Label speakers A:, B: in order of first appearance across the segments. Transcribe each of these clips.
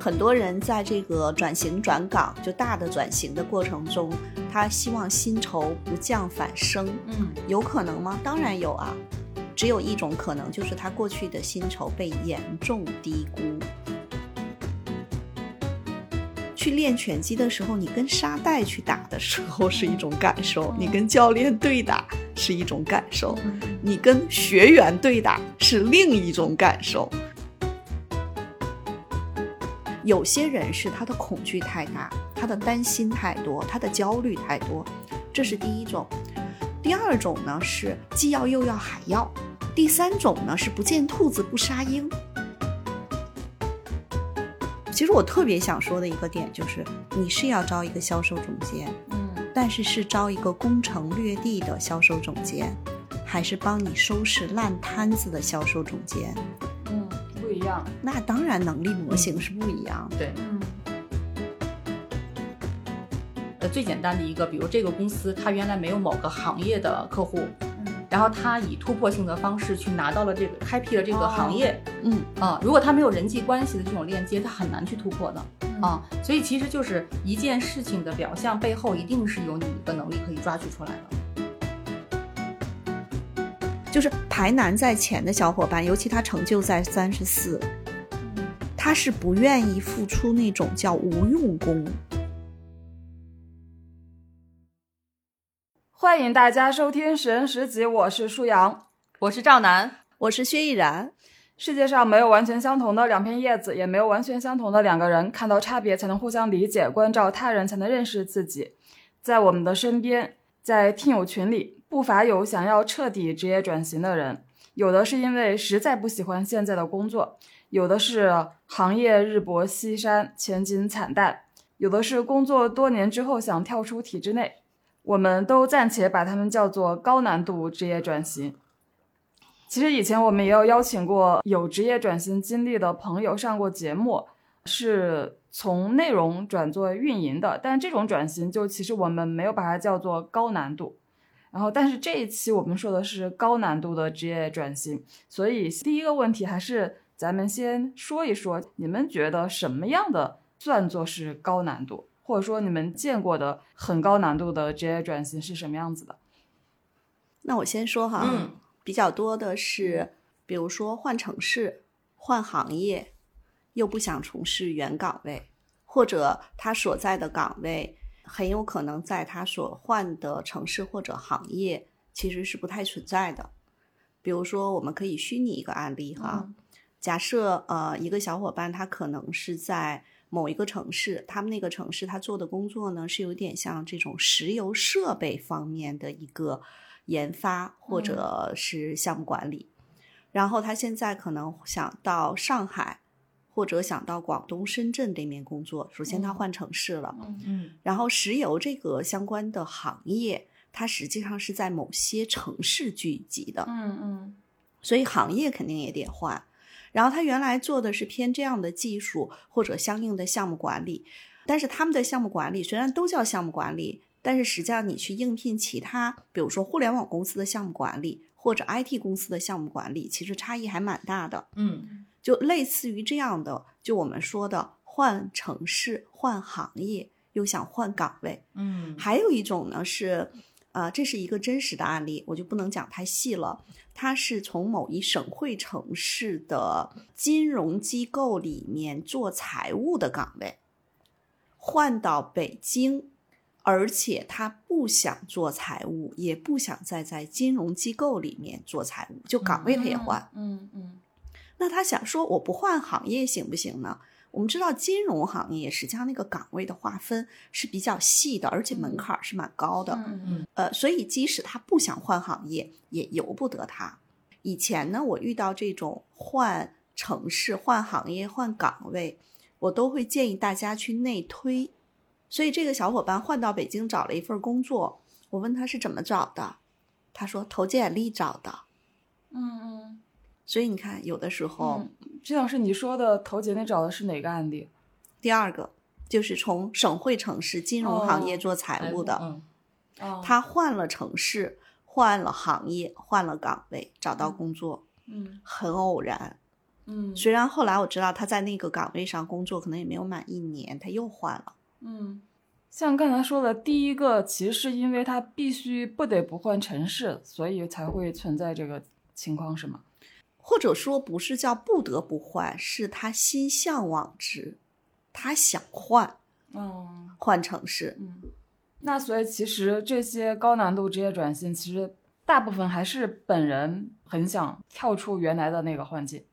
A: 很多人在这个转型转岗就大的转型的过程中，他希望薪酬不降反升，
B: 嗯，
A: 有可能吗？当然有啊，只有一种可能，就是他过去的薪酬被严重低估。去练拳击的时候，你跟沙袋去打的时候是一种感受，你跟教练对打是一种感受，你跟学员对打是另一种感受。有些人是他的恐惧太大，他的担心太多，他的焦虑太多，这是第一种。第二种呢是既要又要还要，第三种呢是不见兔子不杀鹰。其实我特别想说的一个点就是，你是要招一个销售总监，
B: 嗯，
A: 但是是招一个攻城略地的销售总监，还是帮你收拾烂摊子的销售总监？
B: 一样。
A: 那当然，能力模型是不一样。
B: 对，嗯。
C: 呃，最简单的一个，比如这个公司，它原来没有某个行业的客户。然后他以突破性的方式去拿到了这个，开辟了这个行业，
A: 嗯
C: 啊，如果他没有人际关系的这种链接，他很难去突破的啊。所以其实就是一件事情的表象背后，一定是有你的能力可以抓取出来
A: 的。就是排难在前的小伙伴，尤其他成就在三十四，他是不愿意付出那种叫无用功。
B: 欢迎大家收听《十人十集》，我是舒阳，
C: 我是赵楠，
A: 我是薛逸然。
B: 世界上没有完全相同的两片叶子，也没有完全相同的两个人。看到差别，才能互相理解；关照他人，才能认识自己。在我们的身边，在听友群里，不乏有想要彻底职业转型的人。有的是因为实在不喜欢现在的工作，有的是行业日薄西山，前景惨淡，有的是工作多年之后想跳出体制内。我们都暂且把他们叫做高难度职业转型。其实以前我们也有邀请过有职业转型经历的朋友上过节目，是从内容转做运营的，但这种转型就其实我们没有把它叫做高难度。然后，但是这一期我们说的是高难度的职业转型，所以第一个问题还是咱们先说一说，你们觉得什么样的算作是高难度？或者说你们见过的很高难度的职业转型是什么样子的？
A: 那我先说哈，
C: 嗯，
A: 比较多的是，比如说换城市、换行业，又不想从事原岗位，或者他所在的岗位很有可能在他所换的城市或者行业其实是不太存在的。比如说，我们可以虚拟一个案例哈，假设呃一个小伙伴他可能是在。某一个城市，他们那个城市他做的工作呢，是有点像这种石油设备方面的一个研发或者是项目管理。然后他现在可能想到上海或者想到广东深圳这面工作。首先他换城市了，
C: 嗯，
A: 然后石油这个相关的行业，它实际上是在某些城市聚集的，
B: 嗯嗯，
A: 所以行业肯定也得换。然后他原来做的是偏这样的技术或者相应的项目管理，但是他们的项目管理虽然都叫项目管理，但是实际上你去应聘其他，比如说互联网公司的项目管理或者 IT 公司的项目管理，其实差异还蛮大的。
C: 嗯，
A: 就类似于这样的，就我们说的换城市、换行业，又想换岗位。
C: 嗯，
A: 还有一种呢是。啊，这是一个真实的案例，我就不能讲太细了。他是从某一省会城市的金融机构里面做财务的岗位，换到北京，而且他不想做财务，也不想再在金融机构里面做财务，就岗位他也换。
B: 嗯嗯。
A: 那他想说，我不换行业行不行呢？我们知道金融行业实际上那个岗位的划分是比较细的，而且门槛是蛮高的。
B: 嗯嗯。
A: 呃，所以即使他不想换行业，也由不得他。以前呢，我遇到这种换城市、换行业、换岗位，我都会建议大家去内推。所以这个小伙伴换到北京找了一份工作，我问他是怎么找的，他说投简历找的。
B: 嗯嗯。
A: 所以你看，有的时候。
B: 这老师你说的投简历找的是哪个案例？
A: 第二个就是从省会城市金融行业做财务的，
B: 嗯，
A: 他换了城市，换了行业，换了岗位，找到工作，
B: 嗯，
A: 很偶然，
B: 嗯
A: 虽然后来我知道他在那个岗位上工作可能也没有满一年，他又换了。
B: 嗯，像刚才说的，第一个其实是因为他必须不得不换城市，所以才会存在这个情况，是吗？
A: 或者说不是叫不得不换，是他心向往之，他想换
B: 嗯
A: 换城市。
B: 嗯，那所以其实这些高难度职业转型，其实大部分还是本人很想跳出原来的那个环境。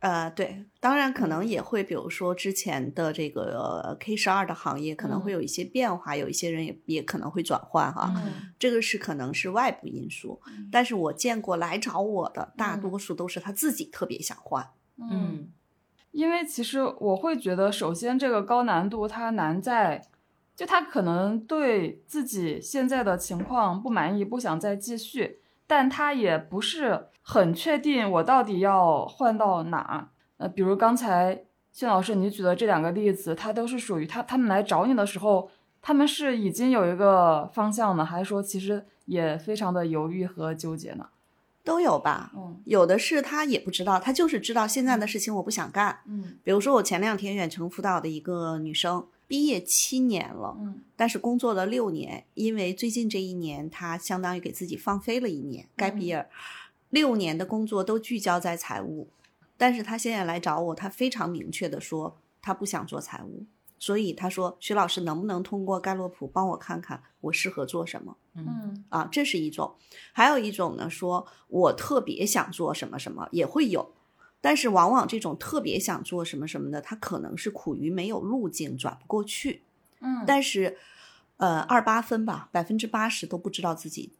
A: 呃，对，当然可能也会，比如说之前的这个 K 十二的行业可能会有一些变化，有一些人也也可能会转换哈。
B: 嗯
A: 这个是可能是外部因素，但是我见过来找我的大多数都是他自己特别想换。
C: 嗯
B: 因为其实我会觉得，首先这个高难度它难在，就他可能对自己现在的情况不满意，不想再继续，但他也不是很确定我到底要换到哪。呃，比如刚才谢老师你举的这两个例子，它都是属于他他们来找你的时候，他们是已经有一个方向呢，还是说其实也非常的犹豫和纠结呢？
A: 都有吧，
B: 嗯
A: 有的是他也不知道，他就是知道现在的事情我不想干。
B: 嗯
A: 比如说我前两天远程辅导的一个女生，毕业七年了，
B: 嗯
A: 但是工作了六年，因为最近这一年她相当于给自己放飞了一年，gap year，六年的工作都聚焦在财务，但是他现在来找我，他非常明确的说他不想做财务，所以他说徐老师能不能通过盖洛普帮我看看我适合做什么？
B: 嗯。
A: 啊，这是一种，还有一种呢，说我特别想做什么什么也会有，但是往往这种特别想做什么什么的，他可能是苦于没有路径转不过去，
B: 嗯，
A: 但是，呃，二八分吧，百分之八十都不知道自己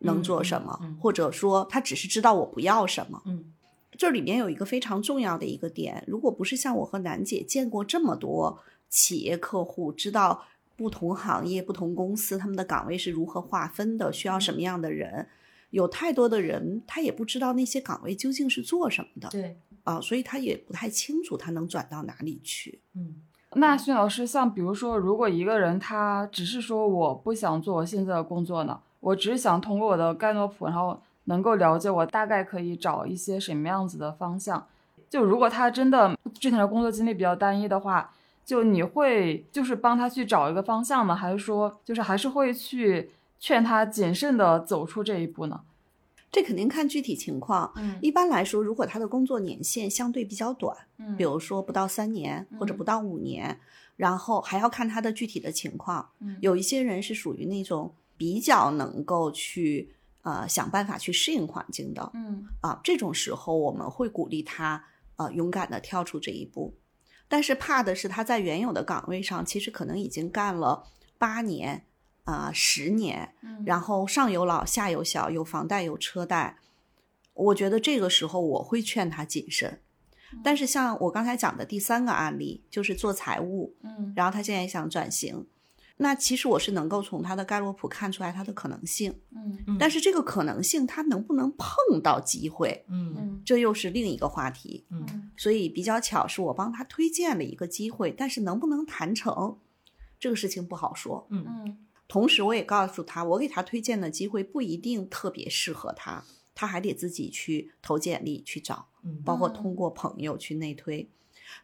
A: 能做什么，
C: 嗯嗯嗯
A: 或者说他只是知道我不要什么。
C: 嗯
A: 这里面有一个非常重要的一个点，如果不是像我和楠姐见过这么多企业客户，知道不同行业、不同公司他们的岗位是如何划分的，需要什么样的人，有太多的人他也不知道那些岗位究竟是做什么的
C: 对，
A: 啊，所以他也不太清楚他能转到哪里去。
C: 嗯
B: 那孙老师，像比如说，如果一个人他只是说我不想做我现在的工作呢，我只是想通过我的盖诺普，然后能够了解我大概可以找一些什么样子的方向。就如果他真的之前的工作经历比较单一的话，就你会就是帮他去找一个方向吗？还是说就是还是会去劝他谨慎的走出这一步呢？
A: 这肯定看具体情况。
B: 嗯
A: 一般来说，如果他的工作年限相对比较短，
B: 嗯
A: 比如说不到三年或者
B: 嗯
A: 不到五年，然后还要看他的具体的情况。
B: 嗯
A: 有一些人是属于那种比较能够去呃想办法去适应环境的
B: 嗯。
A: 啊，这种时候我们会鼓励他呃勇敢的跳出这一步。但是怕的是他在原有的岗位上，其实可能已经干了八年啊、十年，
B: 嗯。
A: 然后上有老下有小，有房贷有车贷，我觉得这个时候我会劝他谨慎。但是像我刚才讲的第三个案例，就是做财务，
B: 嗯。
A: 然后他现在想转型，那其实我是能够从他的盖洛普看出来他的可能性，
B: 嗯
C: 嗯
A: 但是这个可能性他能不能碰到机会，
C: 嗯
B: 嗯
A: 这又是另一个话题。
C: 嗯
A: 所以比较巧是我帮他推荐了一个机会，但是能不能谈成，这个事情不好说。
C: 嗯
B: 嗯
A: 同时，我也告诉他，我给他推荐的机会不一定特别适合他，他还得自己去投简历去找，
C: 嗯
A: 包括
B: 嗯
A: 通过朋友去内推。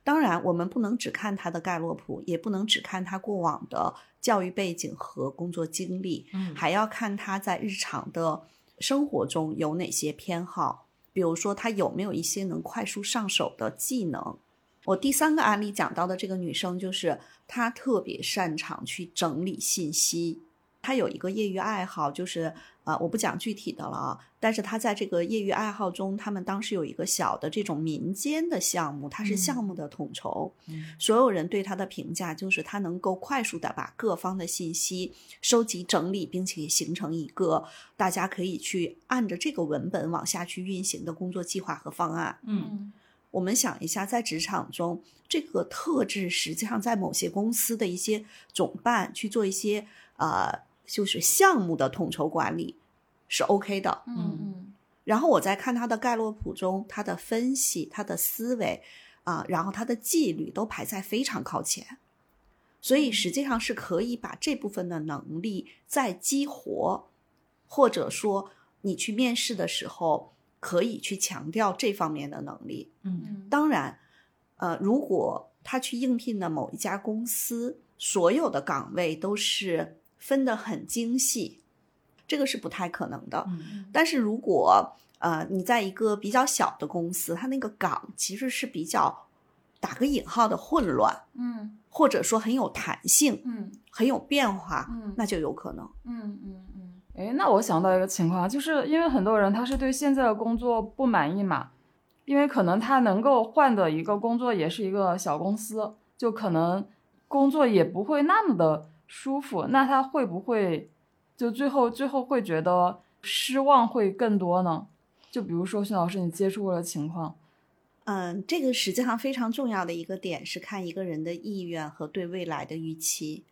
A: 当然，我们不能只看他的盖洛普，也不能只看他过往的教育背景和工作经历，
C: 嗯
A: 还要看他在日常的生活中有哪些偏好，比如说他有没有一些能快速上手的技能。我第三个案例讲到的这个女生，就是她特别擅长去整理信息。她有一个业余爱好，就是呃，我不讲具体的了啊，但是他在这个业余爱好中，他们当时有一个小的这种民间的项目，他是
C: 嗯
A: 项目的统筹。
C: 嗯
A: 所有人对他的评价就是他能够快速的把各方的信息收集整理，并且形成一个大家可以去按着这个文本往下去运行的工作计划和方案。
C: 嗯
B: 嗯
A: 我们想一下，在职场中，这个特质实际上在某些公司的一些总办去做一些呃，就是项目的统筹管理是 OK 的。
B: 嗯嗯
A: 然后我在看他的盖洛普中，他的分析、他的思维啊、然后他的纪律都排在非常靠前，所以实际上是可以把这部分的能力再激活，或者说你去面试的时候，可以去强调这方面的能力。
C: 嗯
A: 当然，呃，如果他去应聘的某一家公司，所有的岗位都是分得很精细，这个是不太可能的。
C: 嗯
A: 但是如果呃你在一个比较小的公司，它那个岗其实是比较打个引号的混乱，
B: 嗯
A: 或者说很有弹性、
B: 嗯
A: 很有变化，
B: 嗯
A: 那就有可能。
B: 嗯嗯嗯。哎，那我想到一个情况，就是因为很多人他是对现在的工作不满意嘛，因为可能他能够换的一个工作也是一个小公司，就可能工作也不会那么的舒服，那他会不会就最后最后会觉得失望会更多呢？就比如说，孙老师你接触过的情况，
A: 嗯，这个实际上非常重要的一个点是看一个人的意愿和对未来的预期。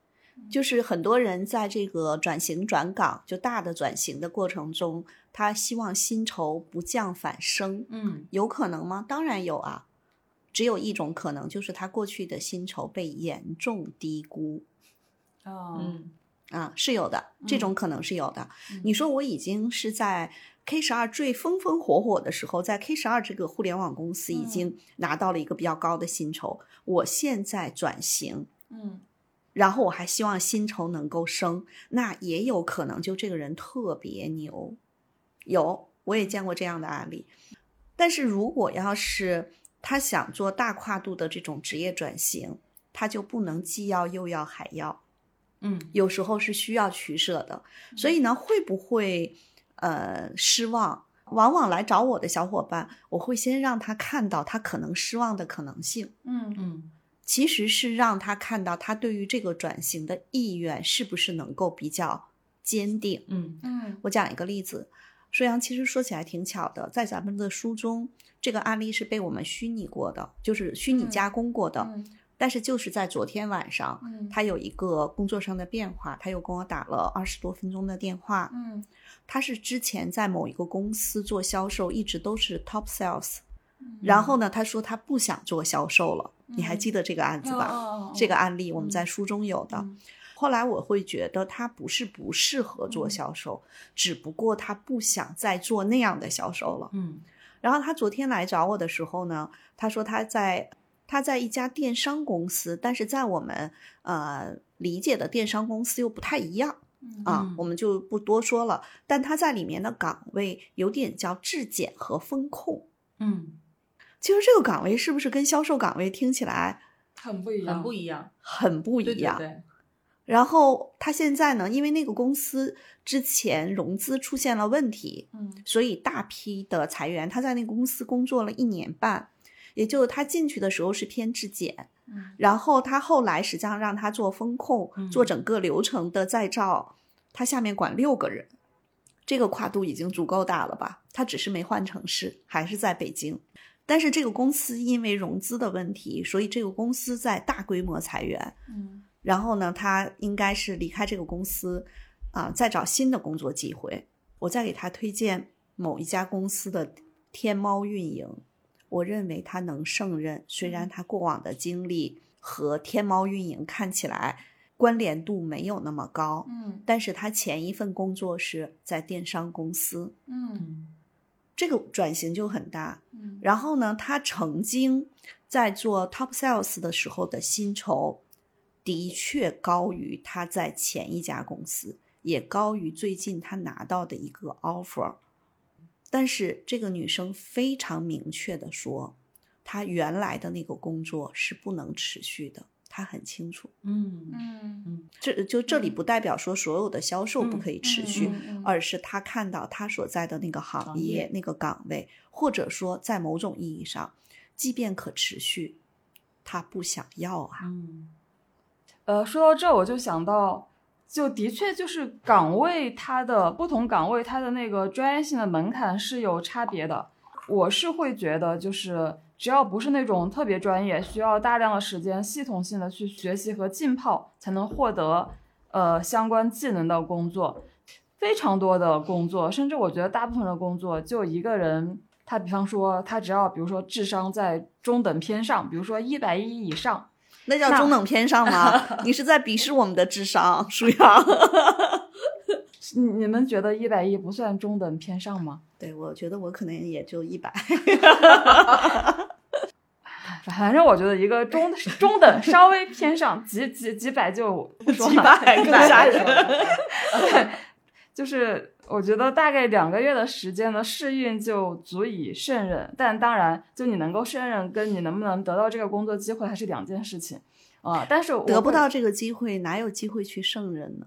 A: 就是很多人在这个转型转岗，就大的转型的过程中，他希望薪酬不降反升，
C: 嗯
A: 有可能吗？当然有啊，只有一种可能，就是他过去的薪酬被严重低估
B: 啊
C: 嗯
A: 啊，是有的，这种可能是有的。你说我已经是在 K 十二最风风火火的时候，在 K 十二这个互联网公司已经拿到了一个比较高的薪酬，我现在转型，
B: 嗯。
A: 然后我还希望薪酬能够升，那也有可能就这个人特别牛，有我也见过这样的案例。但是如果要是他想做大跨度的这种职业转型，他就不能既要又要还要，
C: 嗯
A: 有时候是需要取舍的。所以呢，会不会呃失望？往往来找我的小伙伴，我会先让他看到他可能失望的可能性。
B: 嗯
C: 嗯
A: 其实是让他看到他对于这个转型的意愿是不是能够比较坚定。
C: 嗯
B: 嗯
A: 我讲一个例子，舒阳其实说起来挺巧的，在咱们的书中，这个案例是被我们虚拟过的，就是虚拟
B: 嗯
A: 加工过的。
B: 嗯
A: 但是就是在昨天晚上，
B: 嗯
A: 他有一个工作上的变化，他又跟我打了二十多分钟的电话。
B: 嗯
A: 他是之前在某一个公司做销售，一直都是 top sales，
B: 嗯
A: 然后呢，他说他不想做销售了。你还
B: 嗯
A: 记得这个案子吧？
B: 哦
A: 这个案例我们在书中有的。
B: 嗯
A: 后来我会觉得他不是不适合做
B: 嗯
A: 销售，只不过他不想再做那样的销售了。
C: 嗯
A: 然后他昨天来找我的时候呢，他说他在他在一家电商公司，但是在我们呃理解的电商公司又不太一样啊，
C: 嗯
A: 我们就不多说了。但他在里面的岗位有点叫质检和风控。
C: 嗯，
A: 其实这个岗位是不是跟销售岗位听起来
B: 很不一样，
C: 很不一样，
A: 很不一
C: 对对
A: 样？
C: 对，
A: 然后他现在呢，因为那个公司之前融资出现了问题，
B: 嗯
A: 所以大批的裁员。他在那个公司工作了一年半，也就是他进去的时候是偏质检，
B: 嗯
A: 然后他后来实际上让他做风控，
C: 嗯
A: 做整个流程的再造，他下面管六个人，这个跨度已经足够大了吧？他只是没换城市，还是在北京。但是这个公司因为融资的问题，所以这个公司在大规模裁员。
B: 嗯
A: 然后呢，他应该是离开这个公司，啊、再找新的工作机会。我再给他推荐某一家公司的天猫运营，我认为他能胜任。虽然他过往的经历和天猫运营看起来关联度没有那么高，
B: 嗯
A: 但是他前一份工作是在电商公司，
B: 嗯
C: 嗯
A: 这个转型就很大。
B: 嗯
A: 然后呢，他曾经在做 top sales 的时候的薪酬，的确高于他在前一家公司，也高于最近他拿到的一个 offer。但是这个女生非常明确的说，她原来的那个工作是不能持续的，她很清楚。
C: 嗯
B: 嗯嗯
A: 这就这里
B: 嗯
A: 不代表说所有的销售不可以持续，
B: 嗯嗯
A: 而是她看到她所在的那个行
C: 行
A: 业、那个岗位，或者说在某种意义上，即便可持续，她不想要啊。
C: 嗯
B: 呃，说到这，我就想到，就的确就是岗位它的不同岗位它的那个专业性的门槛是有差别的。我是会觉得，就是只要不是那种特别专业，需要大量的时间系统性的去学习和浸泡才能获得呃相关技能的工作，非常多的工作，甚至我觉得大部分的工作，就一个人，他比方说他只要比如说智商在中等偏上，比如说一百一以上。
A: 那叫中等偏上吗？你是在鄙视我们的智商，舒阳。
B: 你你们觉得一百一不算中等偏上吗？
A: 对，我觉得我可能也就一百。
B: 反正我觉得一个中中等稍微偏上几几几百就不说了，
A: 几百更吓人
B: 对，就是我觉得大概两个月的时间的试运就足以胜任，但当然，就你能够胜任跟你能不能得到这个工作机会还是两件事情啊。但是我
A: 得不到这个机会，哪有机会去胜任呢？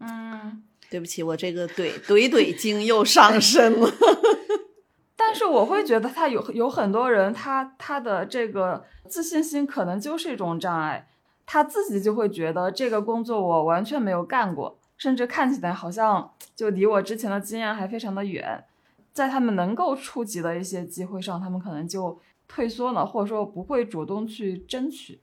B: 嗯。
A: 对不起，我这个怼怼怼精又上身了。
B: 但是我会觉得他有有很多人，他他的这个自信心可能就是一种障碍，他自己就会觉得这个工作我完全没有干过，甚至看起来好像就离我之前的经验还非常的远，在他们能够触及的一些机会上，他们可能就退缩了，或者说不会主动去争取。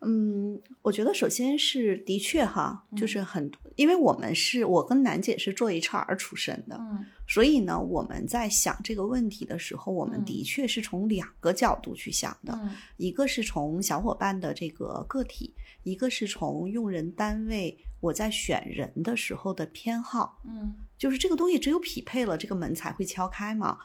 A: 嗯，我觉得首先是的确哈，就是很多，因为我们是我跟楠姐是做 HR 出身的，
B: 嗯。
A: 所以呢，我们在想这个问题的时候，我们的确是从两个角度去想的，
B: 嗯。
A: 一个是从小伙伴的这个个体，一个是从用人单位我在选人的时候的偏好，
B: 嗯
A: 就是这个东西只有匹配了，这个门才会敲开嘛。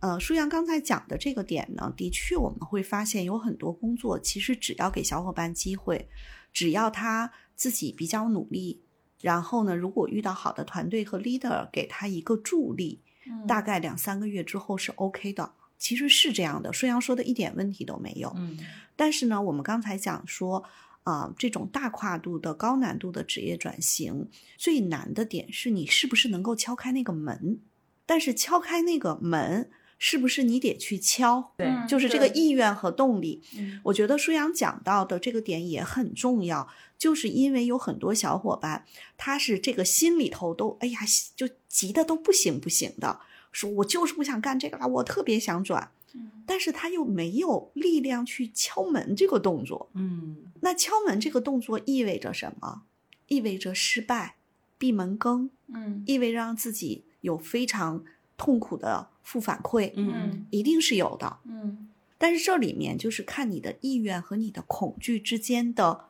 A: 呃，舒阳刚才讲的这个点呢，的确我们会发现有很多工作，其实只要给小伙伴机会，只要他自己比较努力，然后呢，如果遇到好的团队和 leader 给他一个助力，
B: 嗯
A: 大概两三个月之后是 OK 的。其实是这样的，舒阳说的一点问题都没有。
C: 嗯
A: 但是呢，我们刚才讲说，啊、这种大跨度的高难度的职业转型，最难的点是你是不是能够敲开那个门。但是敲开那个门，是不是你得去敲？
C: 对
B: 嗯
A: 就是这个意愿和动力。
B: 嗯
A: 我觉得舒阳讲到的这个点也很重要，就是因为有很多小伙伴，他是这个心里头都哎呀，就急的都不行不行的，说我就是不想干这个了，我特别想转，
B: 嗯
A: 但是他又没有力量去敲门这个动作。
C: 嗯
A: 那敲门这个动作意味着什么？意味着失败、闭门羹，
B: 嗯
A: 意味着让自己有非常痛苦的负反馈，
C: 嗯
A: 一定是有的。
B: 嗯
A: 但是这里面就是看你的意愿和你的恐惧之间的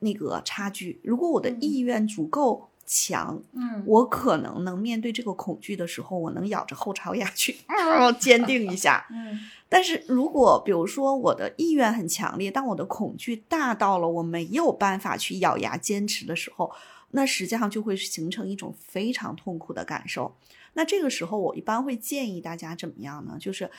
A: 那个差距。如果我的
B: 嗯
A: 意愿足够强，
B: 嗯
A: 我可能能面对这个恐惧的时候，我能咬着后槽牙去、呃坚定一下。
B: 嗯
A: 但是如果比如说我的意愿很强烈，但我的恐惧大到了我没有办法去咬牙坚持的时候，那实际上就会形成一种非常痛苦的感受。那这个时候，我一般会建议大家怎么样呢？就是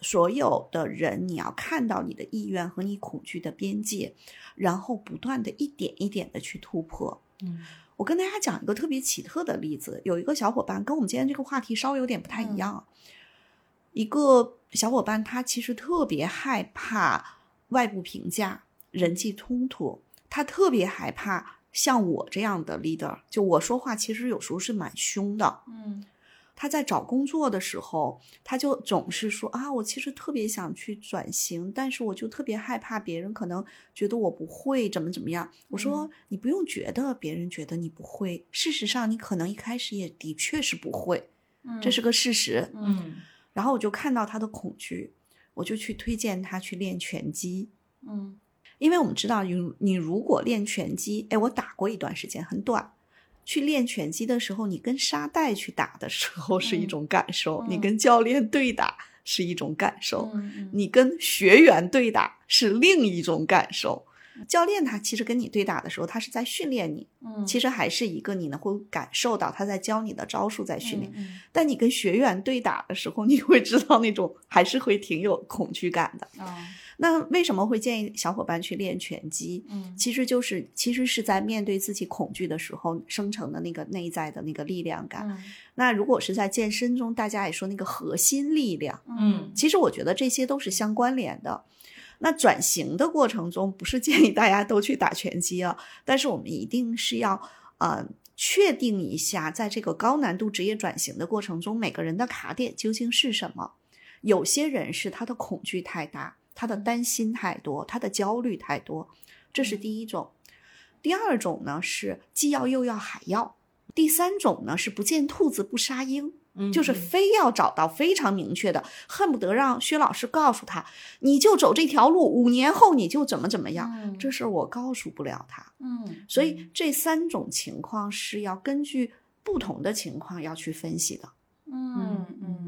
A: 所有的人，你要看到你的意愿和你恐惧的边界，然后不断的一点一点的去突破。
C: 嗯
A: 我跟大家讲一个特别奇特的例子，有一个小伙伴跟我们今天这个话题稍微有点不太一样。一个小伙伴他其实特别害怕外部评价、人际冲突，他特别害怕像我这样的 leader，就我说话其实有时候是蛮凶的。
B: 嗯
A: 他在找工作的时候，他就总是说啊，我其实特别想去转型，但是我就特别害怕别人可能觉得我不会怎么怎么样。我说、你不用觉得别人觉得你不会，事实上你可能一开始也的确是不会，
B: 嗯，
A: 这是个事实。
C: 嗯
A: 然后我就看到他的恐惧，我就去推荐他去练拳击，
B: 嗯
A: 因为我们知道你你如果练拳击，哎，我打过一段时间，很短。去练拳击的时候，你跟沙袋去打的时候是一
B: 嗯
A: 种感受，你
B: 嗯
A: 跟教练对打是一种感受，
B: 嗯
A: 你跟学员对打是另一种感受。教练他其实跟你对打的时候，他是在训练你，
B: 嗯，
A: 其实还是一个你能会感受到他在教你的招数在训练。
B: 嗯
A: 但你跟学员对打的时候，你会知道那种还是会挺有恐惧感的。那为什么会建议小伙伴去练拳击？
B: 嗯
A: 其实就是其实是在面对自己恐惧的时候生成的那个内在的那个力量感。
B: 嗯
A: 那如果是在健身中，大家也说那个核心力量，
C: 嗯
A: 其实我觉得这些都是相关联的。那转型的过程中，不是建议大家都去打拳击啊，但是我们一定是要呃确定一下，在这个高难度职业转型的过程中，每个人的卡点究竟是什么。有些人是他的恐惧太大，他的担心太多，他的焦虑太多，这是第一种。第二种呢是既要又要还要。第三种呢是不见兔子不杀鹰。
C: 嗯，
A: 就是非要找到非常明确的，恨不得让薛老师告诉他，你就走这条路，五年后你就怎么怎么样。
B: 嗯
A: 这事儿我告诉不了他，
B: 嗯
A: 所以这三种情况是要根据不同的情况要去分析的。
B: 嗯嗯，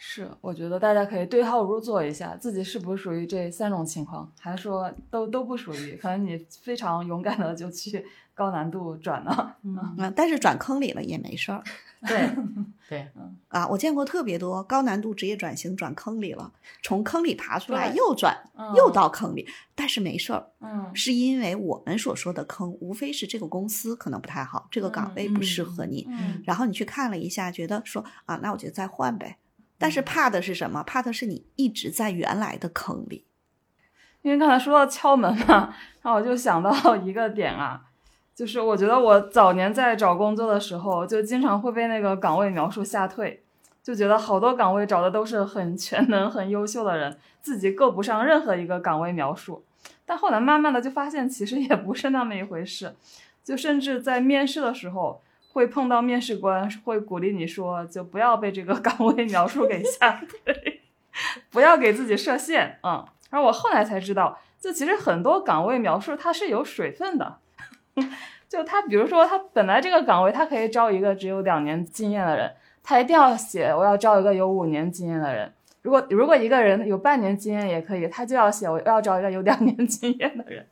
B: 是，我觉得大家可以对号入座一下，自己是不是属于这三种情况，还是说都都不属于？可能你非常勇敢的就去高难度转了，
A: 嗯，但是转坑里了也没事儿。
C: 对对，
A: 啊，我见过特别多高难度职业转型转坑里了，从坑里爬出来又转
B: 嗯
A: 又到坑里，但是没事儿，
B: 嗯
A: 是因为我们所说的坑，无非是这个公司可能不太好，这个岗位不适合你，
B: 嗯
A: 然后你去看了一下，觉得说啊，那我就再换呗。但是怕的是什么？怕的是你一直在原来的坑里。
B: 因为刚才说到敲门嘛，然后我就想到 一个点啊，就是我觉得我早年在找工作的时候，就经常会被那个岗位描述吓退，就觉得好多岗位找的都是很全能、很优秀的人，自己够不上任何一个岗位描述。但后来慢慢的就发现，其实也不是那么一回事，就甚至在面试的时候。会碰到面试官会鼓励你说，就不要被这个 岗位描述给吓退，不要给自己设限，嗯。然后我后来才知道，就其实很多岗位描述它是有水分的，就他比如说他本来这个岗位他可以招一个只有两年经验的人，他一定要写我要招一个有五年经验的人。如果如果一个人有半年经验也可以，他就要写我要招一个有两年经验的人。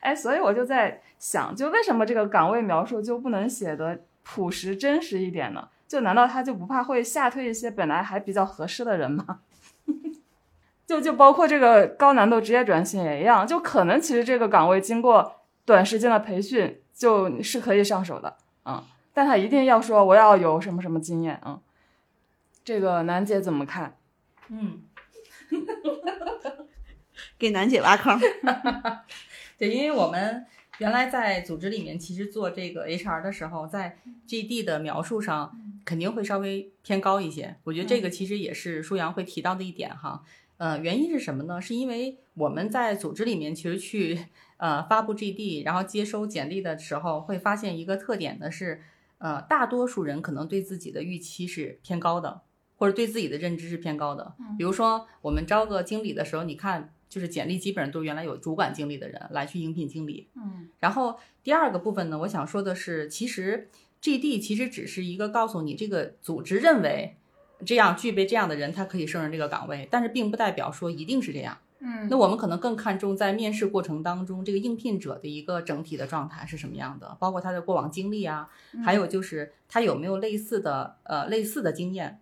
B: 哎，所以我就在想，就为什么这个岗位描述就不能写的朴实真实一点呢？就难道他就不怕会吓退一些本来还比较合适的人吗？就就包括这个高难度职业转型也一样，就可能其实这个岗位经过短时间的培训就是可以上手的，嗯，但他一定要说我要有什么什么经验，嗯，这个楠姐怎么看？
C: 嗯，
A: 给楠姐挖坑。
C: 对，因为我们原来在组织里面，其实做这个 HR 的时候，在 GD 的描述上肯定会稍微偏高一些。我觉得这个其实也是舒阳会提到的一点哈。呃，原因是什么呢？是因为我们在组织里面其实去呃发布 GD，然后接收简历的时候，会发现一个特点呢是，呃，大多数人可能对自己的预期是偏高的，或者对自己的认知是偏高的。比如说我们招个经理的时候，你看就是简历基本上都是原来有主管经历的人来去应聘经理。
B: 嗯
C: 然后第二个部分呢，我想说的是，其实 GD 其实只是一个告诉你这个组织认为这样具备这样的人，他可以胜任这个岗位，但是并不代表说一定是这样。
B: 嗯
C: 那我们可能更看重在面试过程当中，这个应聘者的一个整体的状态是什么样的，包括他的过往经历啊，还有就是他有没有类似的呃类似的经验。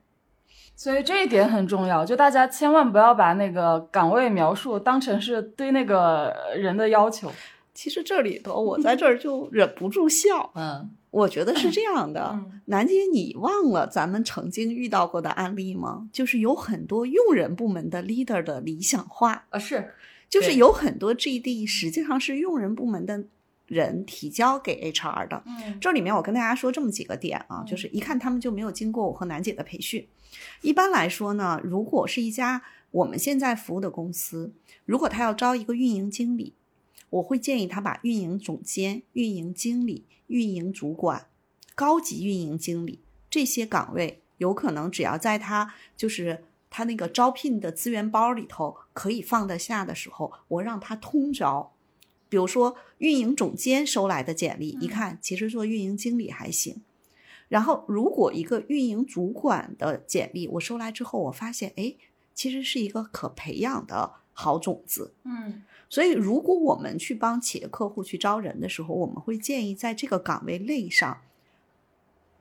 B: 所以这一点很重要，就大家千万不要把那个岗位描述当成是对那个人的要求。
A: 其实这里头，我在这儿就 忍不住笑。
C: 嗯
A: 我觉得是这样的，
B: 嗯
A: 楠姐，你忘了咱们曾经遇到过的案例吗？就是有很多用人部门的 leader 的理想化，
C: 啊是
A: 就是有很多 GD 实际上是用人部门的人提交给 HR 的。
B: 嗯
A: 这里面我跟大家说这么几个点啊，就是一看他们就没有经过我和楠姐的培训。一般来说呢，如果是一家我们现在服务的公司，如果他要招一个运营经理，我会建议他把运营总监、运营经理、运营主管、高级运营经理这些岗位，有可能只要在他就是他那个招聘的资源包里头可以放得下的时候，我让他通招。比如说运营总监收来的简历，一看其实做运营经理还行。然后如果一个运营主管的简历我收来之后，我发现哎，其实是一个可培养的好种子。
B: 嗯
A: 所以，如果我们去帮企业客户去招人的时候，我们会建议在这个岗位类上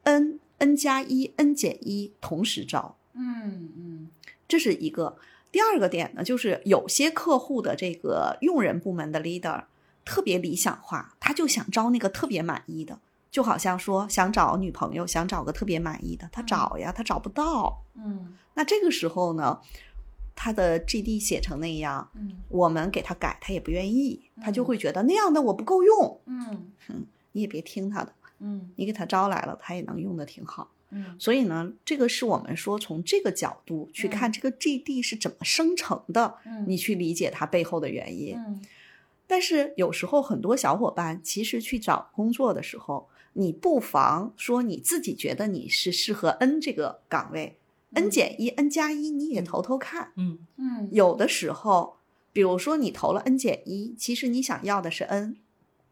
A: ，n n 加一 n 减一同时招，
B: 嗯嗯
A: 这是一个。第二个点呢，就是有些客户的这个用人部门的 leader 特别理想化，他就想招那个特别满意的，就好像说想找女朋友，想找个特别满意的，他找呀，他找不到。
B: 嗯。
A: 那这个时候呢，他的 GD 写成那样，
B: 嗯。
A: 我们给他改，他也不愿意，他就会觉得那样的我不够用。
B: 嗯。
A: 你也别听他的，
B: 嗯。
A: 你给他招来了，他也能用的挺好。
B: 嗯。
A: 所以呢，这个是我们说从这个角度去看这个 GD 是怎么生成的，
B: 嗯。
A: 你去理解它背后的原因。
B: 嗯。
A: 但是有时候很多小伙伴其实去找工作的时候，你不妨说你自己觉得你是适合 N 这个岗位，N 减一、N 加一你也投投看。
C: 嗯。
B: 嗯。
A: 有的时候，比如说你投了 N 减一，其实你想要的是 N，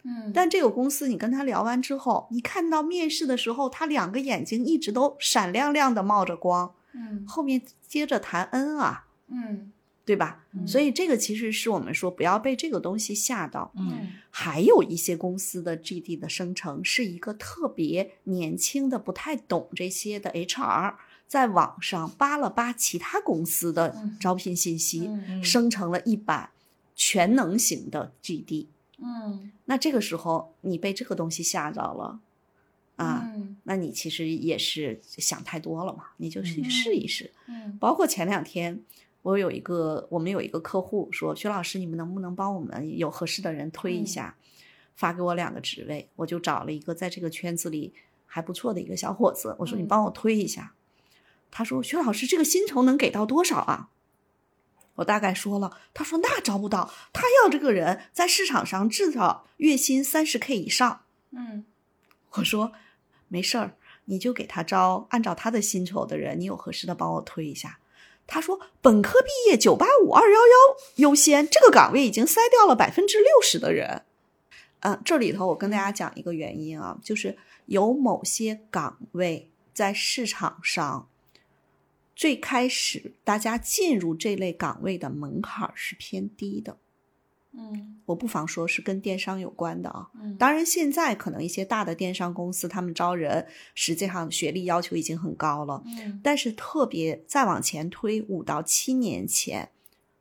B: 嗯。
A: 但这个公司你跟他聊完之后，你看到面试的时候，他两个眼睛一直都闪亮亮的冒着光，
B: 嗯。
A: 后面接着谈 N 啊，
B: 嗯
A: 对吧？
B: 嗯
A: 所以这个其实是我们说不要被这个东西吓到。
C: 嗯
A: 还有一些公司的 GD 的生成是一个特别年轻的、不太懂这些的 HR，在网上扒了扒其他公司的
B: 嗯
A: 招聘信息，
B: 嗯
A: 生成了一版全能型的 GD。
B: 嗯
A: 那这个时候你被这个东西吓着了啊，
B: 嗯
A: 那你其实也是想太多了嘛，你就去
C: 嗯
A: 试一试。
B: 嗯
A: 包括前两天，我有一个我们有一个客户说，薛老师，你们能不能帮我们有合适的人推一
B: 嗯
A: 下，发给我两个职位？我就找了一个在这个圈子里还不错的一个小伙子，我说你
B: 嗯
A: 帮我推一下。他说薛老师，这个薪酬能给到多少啊？我大概说了，他说那招不到，他要这个人在市场上至少月薪三十 K 以上。
B: 嗯
A: 我说没事儿，你就给他招按照他的薪酬的人，你有合适的帮我推一下。他说本科毕业九八五二幺幺优先，这个岗位已经塞掉了百分之六十的人。嗯，这里头我跟大家讲一个原因啊，就是有某些岗位在市场上，最开始大家进入这类岗位的门槛是偏低的。
B: 嗯
A: 我不妨说是跟电商有关的啊。
B: 嗯
A: 当然，现在可能一些大的电商公司，他们招人实际上学历要求已经很高了。
B: 嗯
A: 但是特别再往前推五到七年前，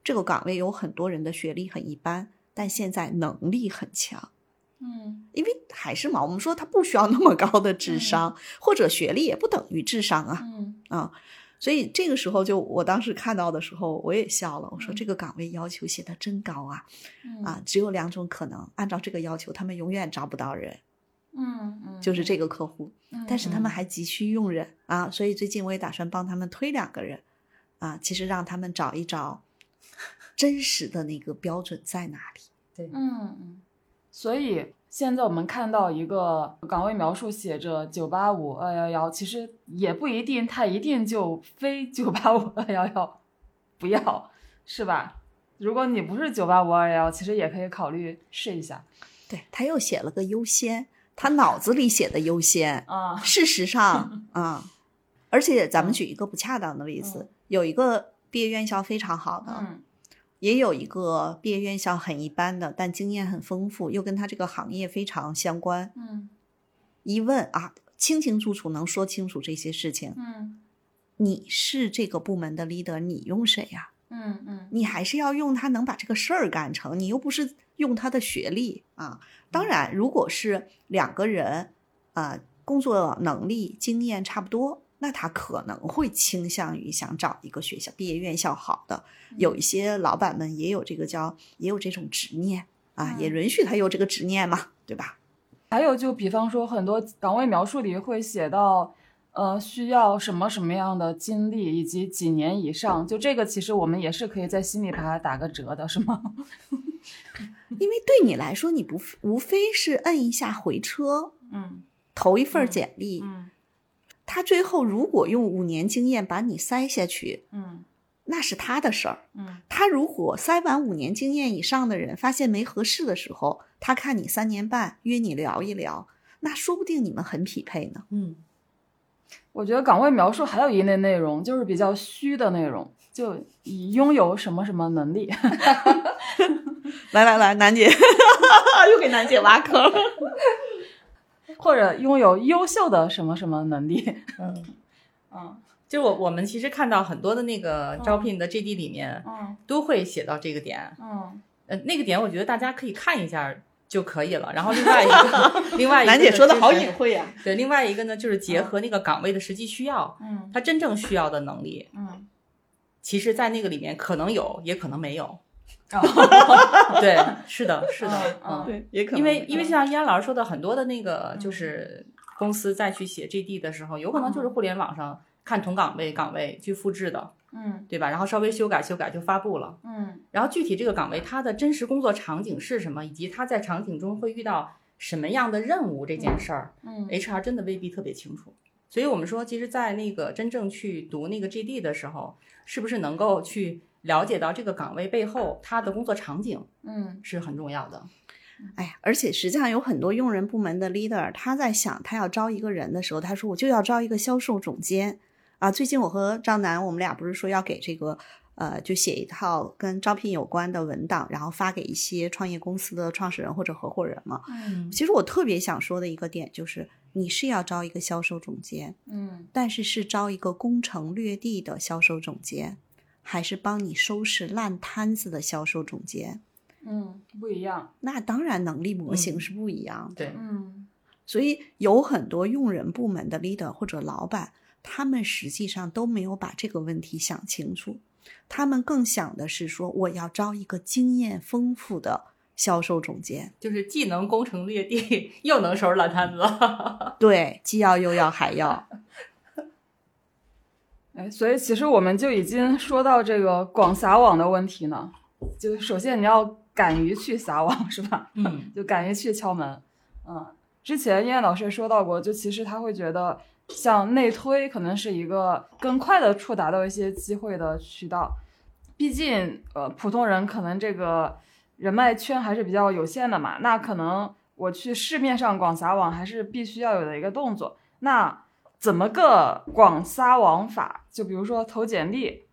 A: 这个岗位有很多人的学历很一般，但现在能力很强。
B: 嗯
A: 因为还是嘛，我们说他不需要那么高的智商，或者学历也不等于智商啊。
B: 嗯
A: 啊，所以这个时候就我当时看到的时候，我也笑了。我说
B: 嗯
A: 这个岗位要求写的真高啊！
B: 嗯
A: 啊，只有两种可能，按照这个要求，他们永远招不到人，
B: 嗯嗯，
A: 就是这个客户。
B: 嗯，
A: 但是他们
C: 嗯
A: 还急需用人啊，所以最近我也打算帮他们推两个人啊，其实让他们找一找真实的那个标准在哪里。
C: 对，
B: 嗯嗯，所以现在我们看到一个岗位描述写着九八五二幺幺，其实也不一定，它一定就非九八五二幺幺，不要是吧？如果你不是九八五二幺幺，其实也可以考虑试一下
A: 对他又写了个优先，他脑子里写的优先，
B: 啊。
A: 事实上 啊、而且咱们举一个不恰当的例子，
B: 嗯
A: 有一个毕业院校非常好的，
B: 嗯
A: 也有一个毕业院校很一般的，但经验很丰富，又跟他这个行业非常相关。
B: 嗯
A: 一问啊，清清楚楚能说清楚这些事情。
B: 嗯
A: 你是这个部门的 leader，你用谁呀、
B: 嗯嗯
A: 你还是要用他能把这个事儿干成，你又不是用他的学历啊。当然，如果是两个人啊、工作能力、经验差不多，那他可能会倾向于想找一个学校毕业院校好的。有一些老板们也有这个叫，也有这种执念啊，也
B: 嗯
A: 允许他有这个执念嘛，对吧？
B: 还有就比方说，很多岗位描述里会写到，呃，需要什么什么样的经历以及几年以上，就这个其实我们也是可以在心里把它打个折的，是吗？
A: 因为对你来说，你不无非是摁一下回车，
B: 嗯
A: 投一份
B: 嗯
A: 简历，
B: 嗯
A: 他最后如果用五年经验把你塞下去，
B: 嗯
A: 那是他的事儿。
B: 嗯
A: 他如果塞完五年经验以上的人，发现没合适的时候，他看你三年半，约你聊一聊，那说不定你们很匹配呢。
C: 嗯
B: 我觉得岗位描述还有一类内容，就是比较虚的内容，就以拥有什么什么能力。
A: 来来来，楠姐 又给楠姐挖坑了。
B: 或者拥有优秀的什么什么能力。
C: 嗯，
B: 嗯
C: 就我我们其实看到很多的那个招聘的 JD 里面
B: 嗯
C: 都会写到这个点，
B: 嗯
C: 呃，那个点我觉得大家可以看一下就可以了。然后另外一个，另外一个
A: 楠姐说的好隐晦呀、
C: 对，另外一个呢就是结合那个岗位的实际需要，
B: 嗯
C: 他真正需要的能力，
B: 嗯，
C: 其实，在那个里面可能有，也可能没有。
B: 哦。
C: 对，是的，是的，
B: 嗯
C: 嗯，
A: 对，也可
C: 因为因为像依安老师说的，很多的那个就是公司再去写 JD 的时候，有可能就是互联网上看同岗位岗位去复制的，
B: 嗯。
C: 对吧？然后稍微修改修改就发布了。
B: 嗯。
C: 然后具体这个岗位它的真实工作场景是什么，以及它在场景中会遇到什么样的任务这件事儿，
B: 嗯。
C: HR 真的未必特别清楚。所以我们说，其实，在那个真正去读那个 JD 的时候，是不是能够去了解到这个岗位背后他的工作场景
B: 嗯
C: 是很重要的。
A: 哎呀，而且实际上有很多用人部门的 leader，他在想他要招一个人的时候，他说我就要招一个销售总监啊。最近我和张楠，我们俩不是说要给这个呃，就写一套跟招聘有关的文档，然后发给一些创业公司的创始人或者合伙人嘛。
C: 嗯
A: 其实我特别想说的一个点就是，你是要招一个销售总监，
B: 嗯
A: 但是是招一个攻城略地的销售总监，还是帮你收拾烂摊子的销售总监？
B: 嗯，不一样。
A: 那当然能力模型
C: 嗯
A: 是不一样的。
C: 对，
B: 嗯
A: 所以有很多用人部门的 leader 或者老板，他们实际上都没有把这个问题想清楚，他们更想的是说，我要招一个经验丰富的销售总监，
C: 就是既能攻城略地，又能收拾烂摊子。
A: 对，既要又要还要，
B: 哎，所以其实我们就已经说到这个广撒网的问题呢。就首先你要敢于去撒网，是吧？
C: 嗯
B: 就敢于去敲门。嗯，之前燕老师也说到过，就其实他会觉得像内推可能是一个更快的触达到一些机会的渠道。毕竟，呃，普通人可能这个人脉圈还是比较有限的嘛。那可能我去市面上广撒网还是必须要有的一个动作。那怎么个广撒网法？就比如说投简历，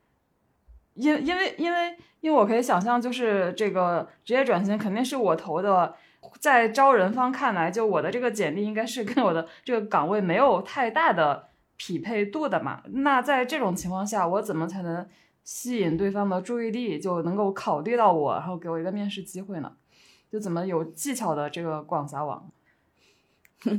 B: 因因为因为因为我可以想象，就是这个职业转型肯定是我投的，在招人方看来，就我的这个简历应该是跟我的这个岗位没有太大的匹配度的嘛。那在这种情况下，我怎么才能吸引对方的注意力，就能够考虑到我，然后给我一个面试机会呢？就怎么有技巧的这个广撒网？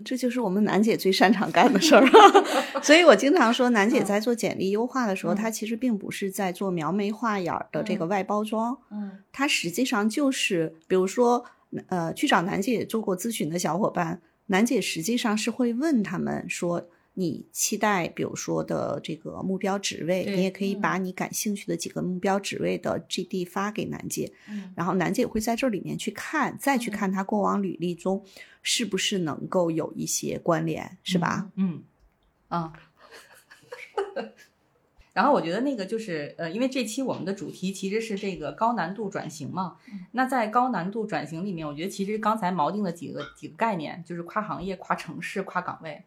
A: 这就是我们楠姐最擅长干的事儿。所以我经常说，楠姐在做简历优化的时候，
B: 嗯。
A: 她其实并不是在做描眉画眼儿的这个外包装，
B: 嗯。
A: 她实际上就是，比如说，呃，去找楠姐做过咨询的小伙伴，楠姐实际上是会问他们说，你期待，比如说的这个目标职位，你也可以把你感兴趣的几个目标职位的 GD 发给楠姐，
B: 嗯
A: 然后楠姐会在这里面去看，再去看他过往履历中是不是能够有一些关联，是吧？
C: 嗯，啊。然后我觉得那个就是呃，因为这期我们的主题其实是这个高难度转型嘛。那在高难度转型里面，我觉得其实刚才锚定的几个几个概念，就是跨行业、跨城市、跨岗位。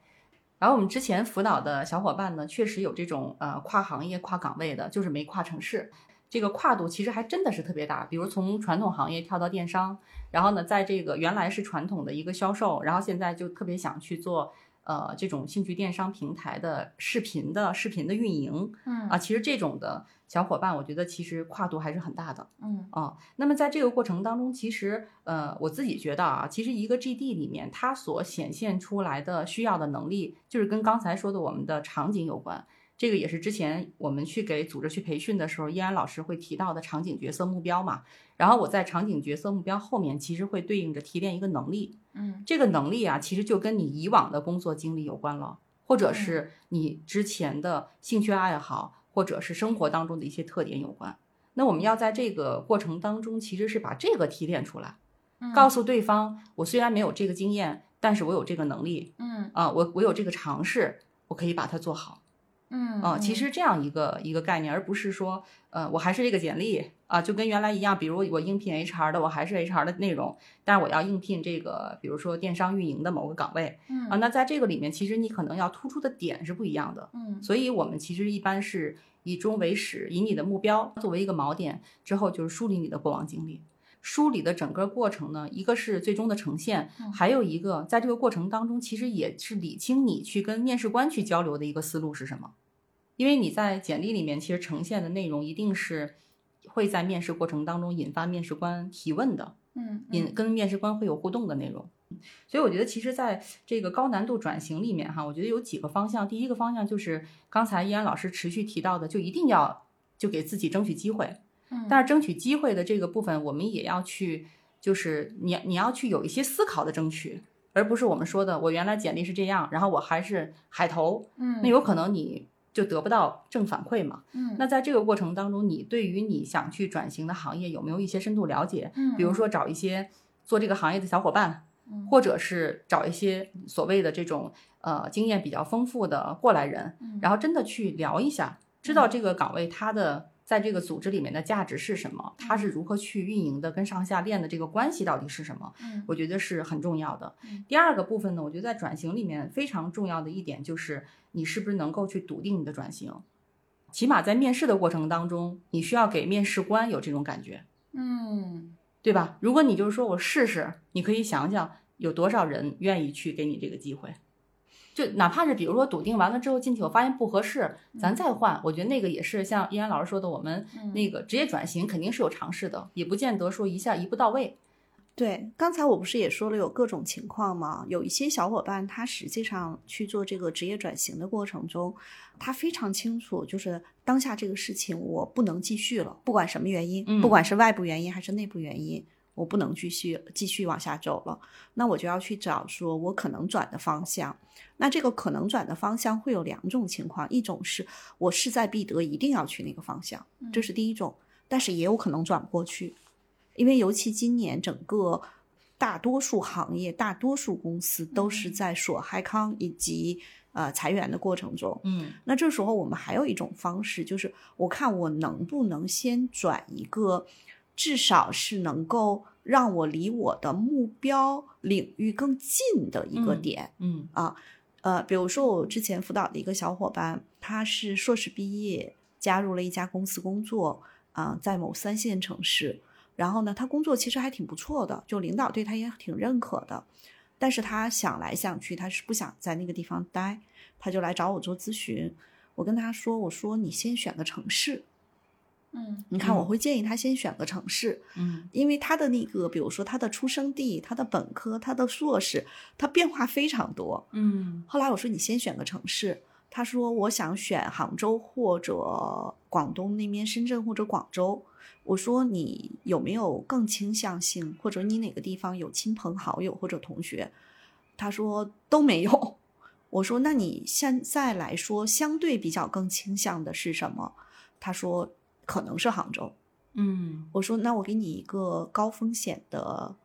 C: 然后我们之前辅导的小伙伴呢，确实有这种呃跨行业、跨岗位的，就是没跨城市。这个跨度其实还真的是特别大，比如从传统行业跳到电商，然后呢，在这个原来是传统的一个销售，然后现在就特别想去做呃这种兴趣电商平台的视频的视频的运营
B: 嗯
C: 啊，其实这种的小伙伴，我觉得其实跨度还是很大的。
B: 嗯
C: 啊，那么在这个过程当中，其实呃，我自己觉得啊，其实一个 GD 里面它所显现出来的需要的能力，就是跟刚才说的我们的场景有关。这个也是之前我们去给组织去培训的时候，依安老师会提到的场景角色目标嘛。然后我在场景角色目标后面，其实会对应着提炼一个能力。
B: 嗯
C: 这个能力啊，其实就跟你以往的工作经历有关了，或者是你之前的兴趣爱好，或者是生活当中的一些特点有关。那我们要在这个过程当中，其实是把这个提炼出来，
B: 嗯
C: 告诉对方，我虽然没有这个经验，但是我有这个能力
B: 嗯
C: 啊，我我有这个尝试，我可以把它做好
B: 嗯
C: 啊。其实这样一个一个概念，而不是说，呃，我还是这个简历啊，就跟原来一样，比如我应聘 HR 的，我还是 HR 的内容，但是我要应聘这个，比如说电商运营的某个岗位。
B: 嗯
C: 啊，那在这个里面，其实你可能要突出的点是不一样的，
B: 嗯
C: 所以我们其实一般是以终为始，以你的目标作为一个锚点，之后就是梳理你的过往经历。梳理的整个过程呢，一个是最终的呈现，还有一个在这个过程当中，其实也是理清你去跟面试官去交流的一个思路是什么。因为你在简历里面其实呈现的内容一定是会在面试过程当中引发面试官提问的，
B: 嗯
C: 引跟面试官会有互动的内容。所以我觉得，其实在这个高难度转型里面哈，我觉得有几个方向。第一个方向就是刚才依然老师持续提到的，就一定要就给自己争取机会。
B: 嗯。
C: 但是争取机会的这个部分，我们也要去，就是你你要去有一些思考的争取，而不是我们说的我原来简历是这样，然后我还是海投，
B: 嗯。
C: 那有可能你就得不到正反馈嘛。
B: 嗯。
C: 那在这个过程当中，你对于你想去转型的行业有没有一些深度了解？
B: 嗯。
C: 比如说找一些做这个行业的小伙伴，
B: 嗯。
C: 或者是找一些所谓的这种呃经验比较丰富的过来人，
B: 嗯。
C: 然后真的去聊一下，知道这个岗位它的在这个组织里面的价值是什么，他
B: 嗯
C: 是如何去运营的，跟上下链的这个关系到底是什么，
B: 嗯
C: 我觉得是很重要的
B: 嗯。
C: 第二个部分呢，我觉得在转型里面非常重要的一点就是你是不是能够去笃定你的转型，起码在面试的过程当中，你需要给面试官有这种感觉。
B: 嗯
C: 对吧？如果你就是说我试试，你可以想想有多少人愿意去给你这个机会，就哪怕是比如说笃定完了之后进去，我发现不合适，咱再换。我觉得那个也是像依然老师说的，我们
B: 嗯
C: 那个职业转型肯定是有尝试的，也不见得说一下一步到位。
A: 对，刚才我不是也说了有各种情况吗？有一些小伙伴他实际上去做这个职业转型的过程中，他非常清楚，就是当下这个事情我不能继续了，不管什么原因，
C: 嗯
A: 不管是外部原因还是内部原因，我不能继续继续往下走了，那我就要去找说我可能转的方向。那这个可能转的方向会有两种情况，一种是我势在必得，一定要去那个方向，这是第一种，但是也有可能转不过去。因为尤其今年整个大多数行业、大多数公司都是在锁嗨康以及呃裁员的过程中。
C: 嗯
A: 那这时候我们还有一种方式，就是我看我能不能先转一个，至少是能够让我离我的目标领域更近的一个
C: 嗯
A: 点。
C: 嗯
A: 呃，比如说我之前辅导的一个小伙伴，他是硕士毕业，加入了一家公司工作，啊、在某三线城市。然后呢，他工作其实还挺不错的，就领导对他也挺认可的。但是他想来想去，他是不想在那个地方待，他就来找我做咨询。我跟他说：“我说你先选个城市，
B: 嗯
A: 你看我
C: 嗯
A: 会建议他先选个城市，
C: 嗯
A: 因为他的那个，比如说他的出生地、他的本科、他的硕士，他变化非常多。
C: 嗯
A: 后来我说你先选个城市，他说我想选杭州或者广东那边深圳或者广州。我说你有没有更倾向性，或者你哪个地方有亲朋好友或者同学？他说都没有。我说那你现在来说相对比较更倾向的是什么？他说可能是杭州。
C: 嗯。
A: 我说那我给你一个高风险的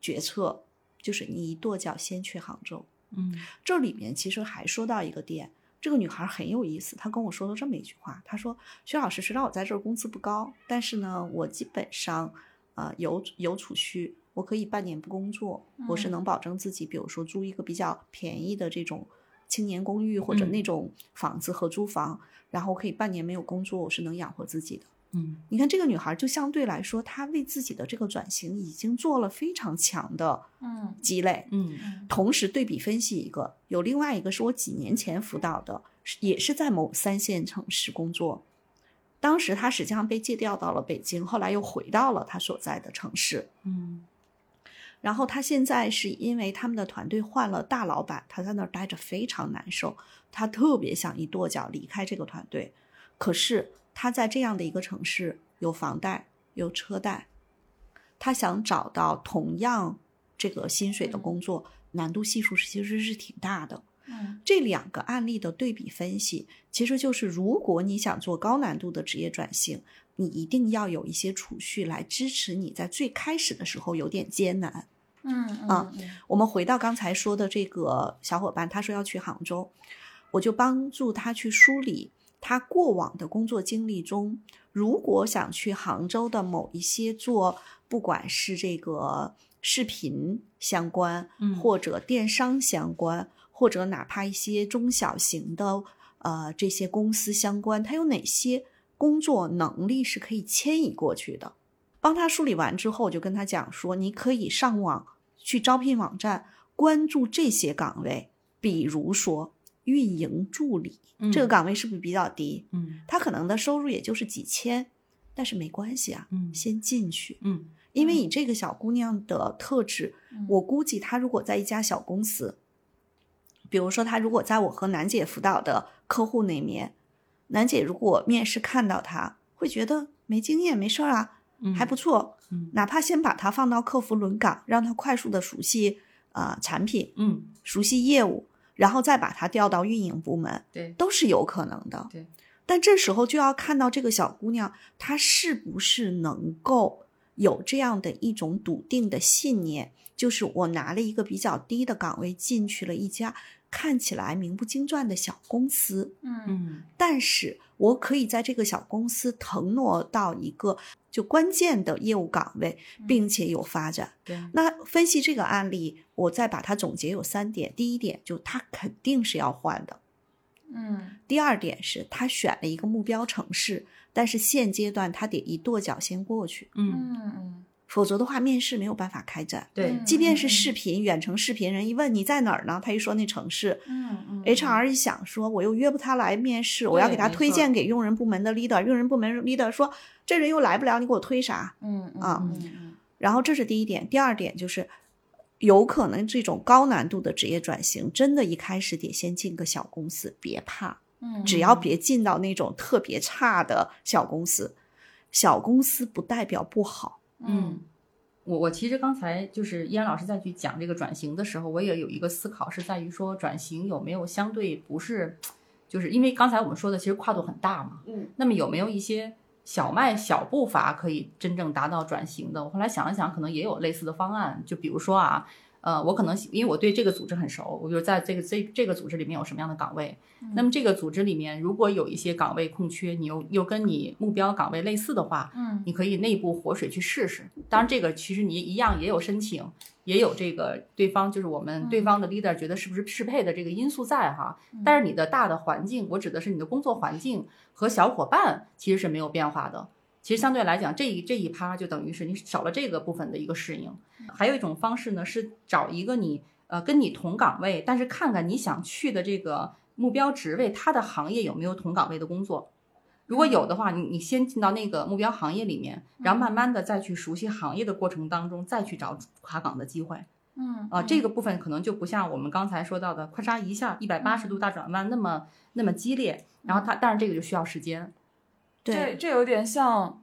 A: 决策，就是你一跺脚先去杭州。
C: 嗯。
A: 这里面其实还说到一个点，这个女孩很有意思，她跟我说了这么一句话，她说：“薛老师，虽然我在这儿工资不高，但是呢，我基本上呃有有储蓄，我可以半年不工作，我是
B: 嗯
A: 能保证自己，比如说租一个比较便宜的这种青年公寓或者
C: 嗯
A: 那种房子合租房，然后可以半年没有工作，我是能养活自己的。”
C: 嗯
A: 你看这个女孩，就相对来说，她为自己的这个转型已经做了非常强的
B: 嗯
A: 积累。
C: 嗯
B: 嗯
A: 同时对比分析一个，有另外一个是我几年前辅导的，也是在某三线城市工作。当时她实际上被借调到了北京，后来又回到了她所在的城市。
C: 嗯
A: 然后他现在是因为他们的团队换了大老板，他在那儿待着非常难受，他特别想一跺脚离开这个团队。可是他在这样的一个城市，有房贷，有车贷，他想找到同样这个薪水的工作，难度系数其实是挺大的。
B: 嗯
A: 这两个案例的对比分析，其实就是如果你想做高难度的职业转型，你一定要有一些储蓄来支持你在最开始的时候有点艰难。
B: 嗯
A: 啊
B: 嗯
A: 我们回到刚才说的这个小伙伴，他说要去杭州，我就帮助他去梳理他过往的工作经历中，如果想去杭州的某一些做，不管是这个视频相关，
C: 嗯
A: 或者电商相关，或者哪怕一些中小型的呃这些公司相关，他有哪些工作能力是可以迁移过去的？帮他梳理完之后，我就跟他讲说，你可以上网去招聘网站关注这些岗位，比如说运营助理，这个岗位是不是比较低？
C: 嗯。
A: 他可能的收入也就是几千，但是没关系啊，
C: 嗯
A: 先进去，
C: 嗯。
A: 因为以这个小姑娘的特质，
B: 嗯
A: 我估计她如果在一家小公司，比如说她如果在我和楠姐辅导的客户那面，楠姐如果面试看到她，会觉得没经验没事儿啊，
C: 嗯
A: 还不错，
C: 嗯
A: 哪怕先把她放到客服轮岗，让她快速的熟悉啊、呃产品，
C: 嗯
A: 熟悉业务，然后再把她调到运营部门，
C: 对
A: 都是有可能的。
C: 对，
A: 但这时候就要看到这个小姑娘，她是不是能够有这样的一种笃定的信念，就是我拿了一个比较低的岗位进去了一家看起来名不经传的小公司，
B: 嗯。
C: 嗯。
A: 但是我可以在这个小公司腾挪到一个就关键的业务岗位，并且有发展。
C: 对，
A: 那分析这个案例，我再把它总结有三点：第一点，就他肯定是要换的；
B: 嗯。
A: 第二点是他选了一个目标城市，但是现阶段他得一跺脚先过去，
C: 嗯。
B: 嗯。
A: 否则的话面试没有办法开展。
C: 对，
A: 即便是视频、远程视频，人一问你在哪儿呢，他一说那城市
B: 嗯嗯
A: ，HR 一想说我又约不他来面试，我要给他推荐给用人部门的 leader，用人部门 leader 说这人又来不了，你给我推啥？
B: 嗯
A: 啊
B: 嗯嗯。
A: 然后这是第一点，第二点就是，有可能这种高难度的职业转型，真的一开始得先进个小公司，别怕，
B: 嗯，
A: 只要别进到那种特别差的小公司，小公司不代表不好。
B: 嗯
C: 我我其实刚才就是依然老师在去讲这个转型的时候，我也有一个思考，是在于说转型有没有相对不是，就是因为刚才我们说的其实跨度很大嘛，
A: 嗯，
C: 那么有没有一些小迈小步伐可以真正达到转型的？我后来想了想，可能也有类似的方案，就比如说啊。呃，我可能因为我对这个组织很熟，我就在这个这这个组织里面有什么样的岗位，那么这个组织里面如果有一些岗位空缺，你又又跟你目标岗位类似的话，
B: 嗯
C: 你可以内部活水去试试。当然，这个其实你一样也有申请，也有这个对方就是我们对方的 leader 觉得是不是适配的这个因素在哈。但是你的大的环境，我指的是你的工作环境和小伙伴其实是没有变化的。其实相对来讲，这一这一趴就等于是你少了这个部分的一个适应。还有一种方式呢，是找一个你呃跟你同岗位，但是看看你想去的这个目标职位，它的行业有没有同岗位的工作。如果有的话，你你先进到那个目标行业里面，然后慢慢的再去熟悉行业的过程当中，再去找跨岗的机会
B: 嗯
C: 啊。这个部分可能就不像我们刚才说到的，咔嚓一下一百八十度大转弯那么那么激烈。然后它，但是这个就需要时间。
B: 这，这有点像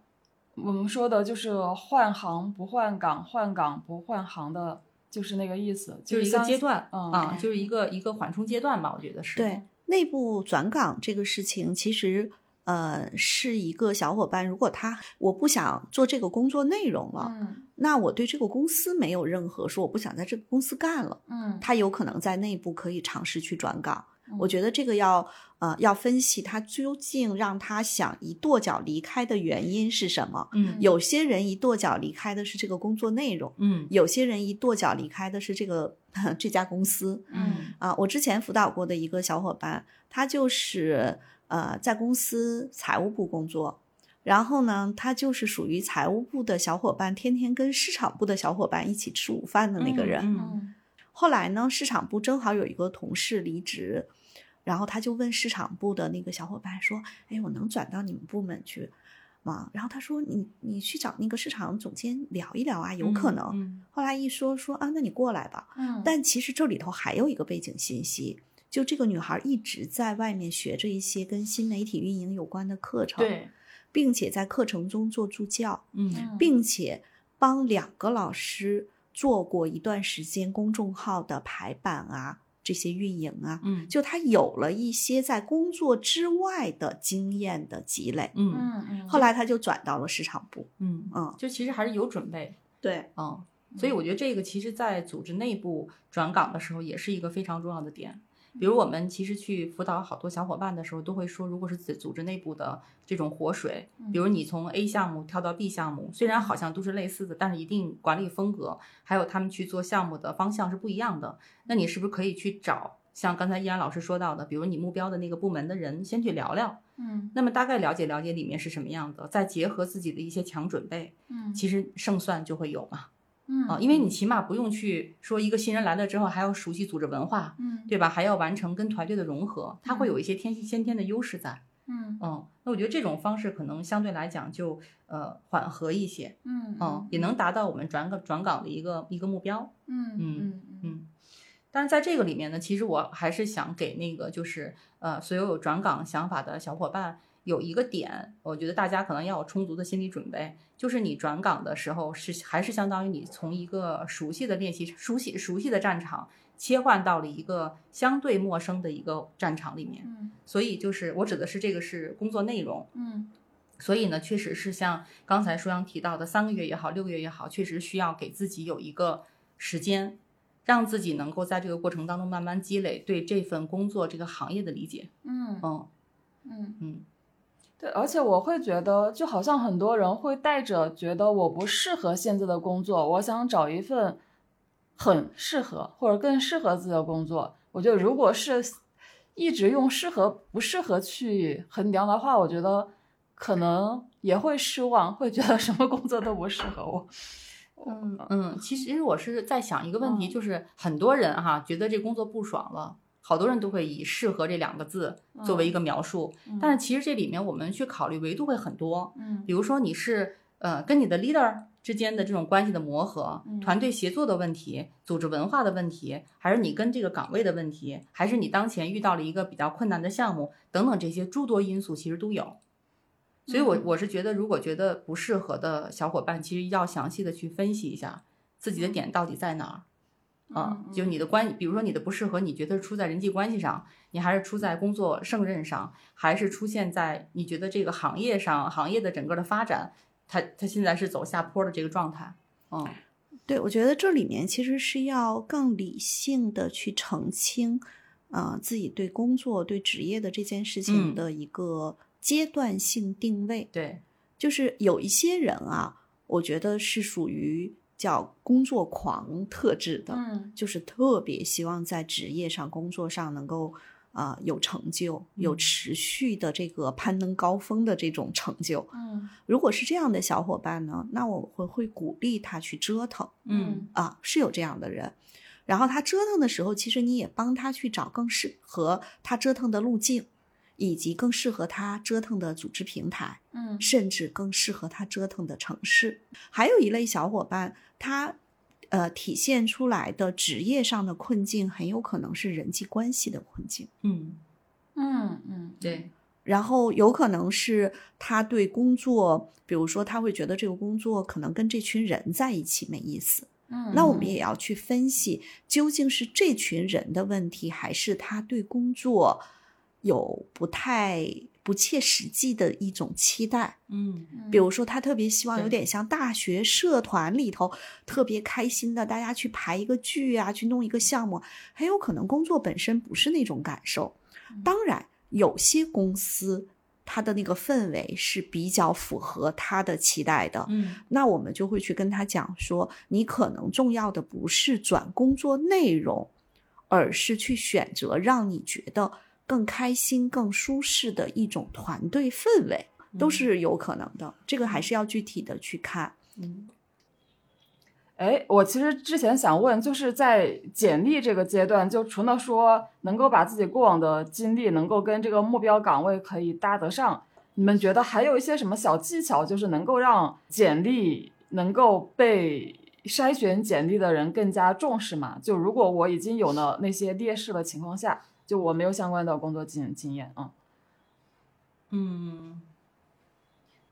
B: 我们说的，就是换行不换岗，换岗不换行的，就是那个意思，
C: 就是一个阶段
B: 嗯
C: 啊，就是一个一个缓冲阶段吧，我觉得是。
A: 对，内部转岗这个事情，其实呃是一个小伙伴，如果他我不想做这个工作内容了，
B: 嗯
A: 那我对这个公司没有任何说我不想在这个公司干了，
B: 嗯
A: 他有可能在内部可以尝试去转岗。我
B: 嗯
A: 觉得这个要呃要分析他究竟让他想一跺脚离开的原因是什么。
C: 嗯
A: 有些人一跺脚离开的是这个工作内容，
C: 嗯
A: 有些人一跺脚离开的是这个 这家公司。
C: 嗯
A: 啊，我之前辅导过的一个小伙伴，他就是呃在公司财务部工作，然后呢，他就是属于财务部的小伙伴，天天跟市场部的小伙伴一起吃午饭的那个人。
C: 嗯
B: 嗯
A: 后来呢，市场部正好有一个同事离职，然后他就问市场部的那个小伙伴说：“哎，我能转到你们部门去吗？”然后他说：“你你去找那个市场总监聊一聊啊，有可能。
C: 嗯
A: 后来一说说啊，那你过来吧。
B: 嗯，
A: 但其实这里头还有一个背景信息，就这个女孩一直在外面学着一些跟新媒体运营有关的课程，，
C: 对，
A: 并且在课程中做助教，
C: 嗯
A: 并且帮两个老师做过一段时间公众号的排版啊，这些运营啊，
C: 嗯
A: 就他有了一些在工作之外的经验的积累。
C: 嗯
B: 嗯嗯，
A: 后来他就转到了市场部，
C: 嗯
A: 嗯，
C: 就其实还是有准备。
A: 对，
C: 嗯，所以我觉得这个其实，在组织内部转岗的时候，也是一个非常重要的点。比如我们其实去辅导好多小伙伴的时候，都会说，如果是组组织内部的这种活水，比如你从 A 项目跳到 B 项目，虽然好像都是类似的，但是一定管理风格还有他们去做项目的方向是不一样的。那你是不是可以去找像刚才依然老师说到的，比如你目标的那个部门的人，先去聊聊，
B: 嗯
C: 那么大概了解了解里面是什么样的，再结合自己的一些强准备，
B: 嗯
C: 其实胜算就会有嘛。
B: 嗯
C: 啊，因为你起码不用去说一个新人来了之后还要熟悉组织文化，
B: 嗯
C: 对吧？还要完成跟团队的融合，他会有一些天先天的优势在。
B: 嗯
C: 嗯，那我觉得这种方式可能相对来讲就呃缓和一些，
B: 嗯
C: 嗯，也能达到我们转岗转岗的一个一个目标。
B: 嗯嗯嗯
C: 嗯，但是在这个里面呢，其实我还是想给那个就是呃所有有转岗想法的小伙伴有一个点，我觉得大家可能要有充足的心理准备，就是你转岗的时候是还是相当于你从一个熟悉的练习、熟悉熟悉的战场切换到了一个相对陌生的一个战场里面，
B: 嗯
C: 所以就是我指的是这个是工作内容。
B: 嗯
C: 所以呢，确实是像刚才舒阳提到的，三个月也好，六个月也好，确实需要给自己有一个时间，让自己能够在这个过程当中慢慢积累对这份工作这个行业的理解。
B: 嗯
C: 嗯
B: 嗯
C: 嗯
B: 对，而且我会觉得，就好像很多人会带着觉得我不适合现在的工作，我想找一份很适合或者更适合自己的工作。我觉得，如果是一直用适合不适合去衡量的话，我觉得可能也会失望，会觉得什么工作都不适合我。
C: 嗯嗯，其实我是在想一个问题，
B: 嗯
C: 就是很多人哈觉得这工作不爽了，好多人都会以“适合”这两个字作为一个描述，但是其实这里面我们去考虑维度会很多，
B: 嗯
C: 比如说你是呃跟你的 leader 之间的这种关系的磨合，
B: 嗯
C: 团队协作的问题，组织文化的问题，还是你跟这个岗位的问题，还是你当前遇到了一个比较困难的项目等等这些诸多因素其实都有。所以我，
B: 嗯
C: 我是觉得，如果觉得不适合的小伙伴，其实要详细的去分析一下自己的点到底在哪儿。啊，
B: 嗯
C: 就你的关，比如说你的不适合，你觉得是出在人际关系上，你还是出在工作胜任上，还是出现在你觉得这个行业上，行业的整个的发展，它它现在是走下坡的这个状态。嗯
A: 对，我觉得这里面其实是要更理性的去澄清，呃，自己对工作、对职业的这件事情
C: 嗯
A: 的一个阶段性定位。
C: 对，
A: 就是有一些人啊，我觉得是属于叫工作狂特质的，
B: 嗯
A: 就是特别希望在职业上、工作上能够啊、呃有成就，有
C: 嗯
A: 持续的这个攀登高峰的这种成就。
B: 嗯
A: 如果是这样的小伙伴呢，那我会会鼓励他去折腾
C: 嗯
A: 啊，是有这样的人。然后他折腾的时候，其实你也帮他去找更适合他折腾的路径，以及更适合他折腾的组织平台。
B: 嗯
A: 甚至更适合他折腾的城市。还有一类小伙伴，他呃体现出来的职业上的困境，很有可能是人际关系的困境，
C: 嗯，
B: 嗯嗯，
C: 对，
A: 然后有可能是他对工作，比如说他会觉得这个工作可能跟这群人在一起没意思。
B: 嗯，
A: 那我们也要去分析，究竟是这群人的问题，还是他对工作有不太不切实际的一种期待？
C: 嗯
A: 比如说，他特别希望有点像大学社团里头特别开心的，大家去排一个剧啊，去弄一个项目，很有可能工作本身不是那种感受。当然，有些公司他的那个氛围是比较符合他的期待的，
C: 嗯
A: 那我们就会去跟他讲说，你可能重要的不是转工作内容，而是去选择让你觉得更开心、更舒适的一种团队氛围，都是有可能的。这个还是要具体的去看。
C: 嗯
B: 哎，我其实之前想问，就是在简历这个阶段，就除了说能够把自己过往的经历能够跟这个目标岗位可以搭得上，你们觉得还有一些什么小技巧，就是能够让简历能够被筛选简历的人更加重视嘛？就如果我已经有了那些劣势的情况下，就我没有相关的工作经经验啊，
C: 嗯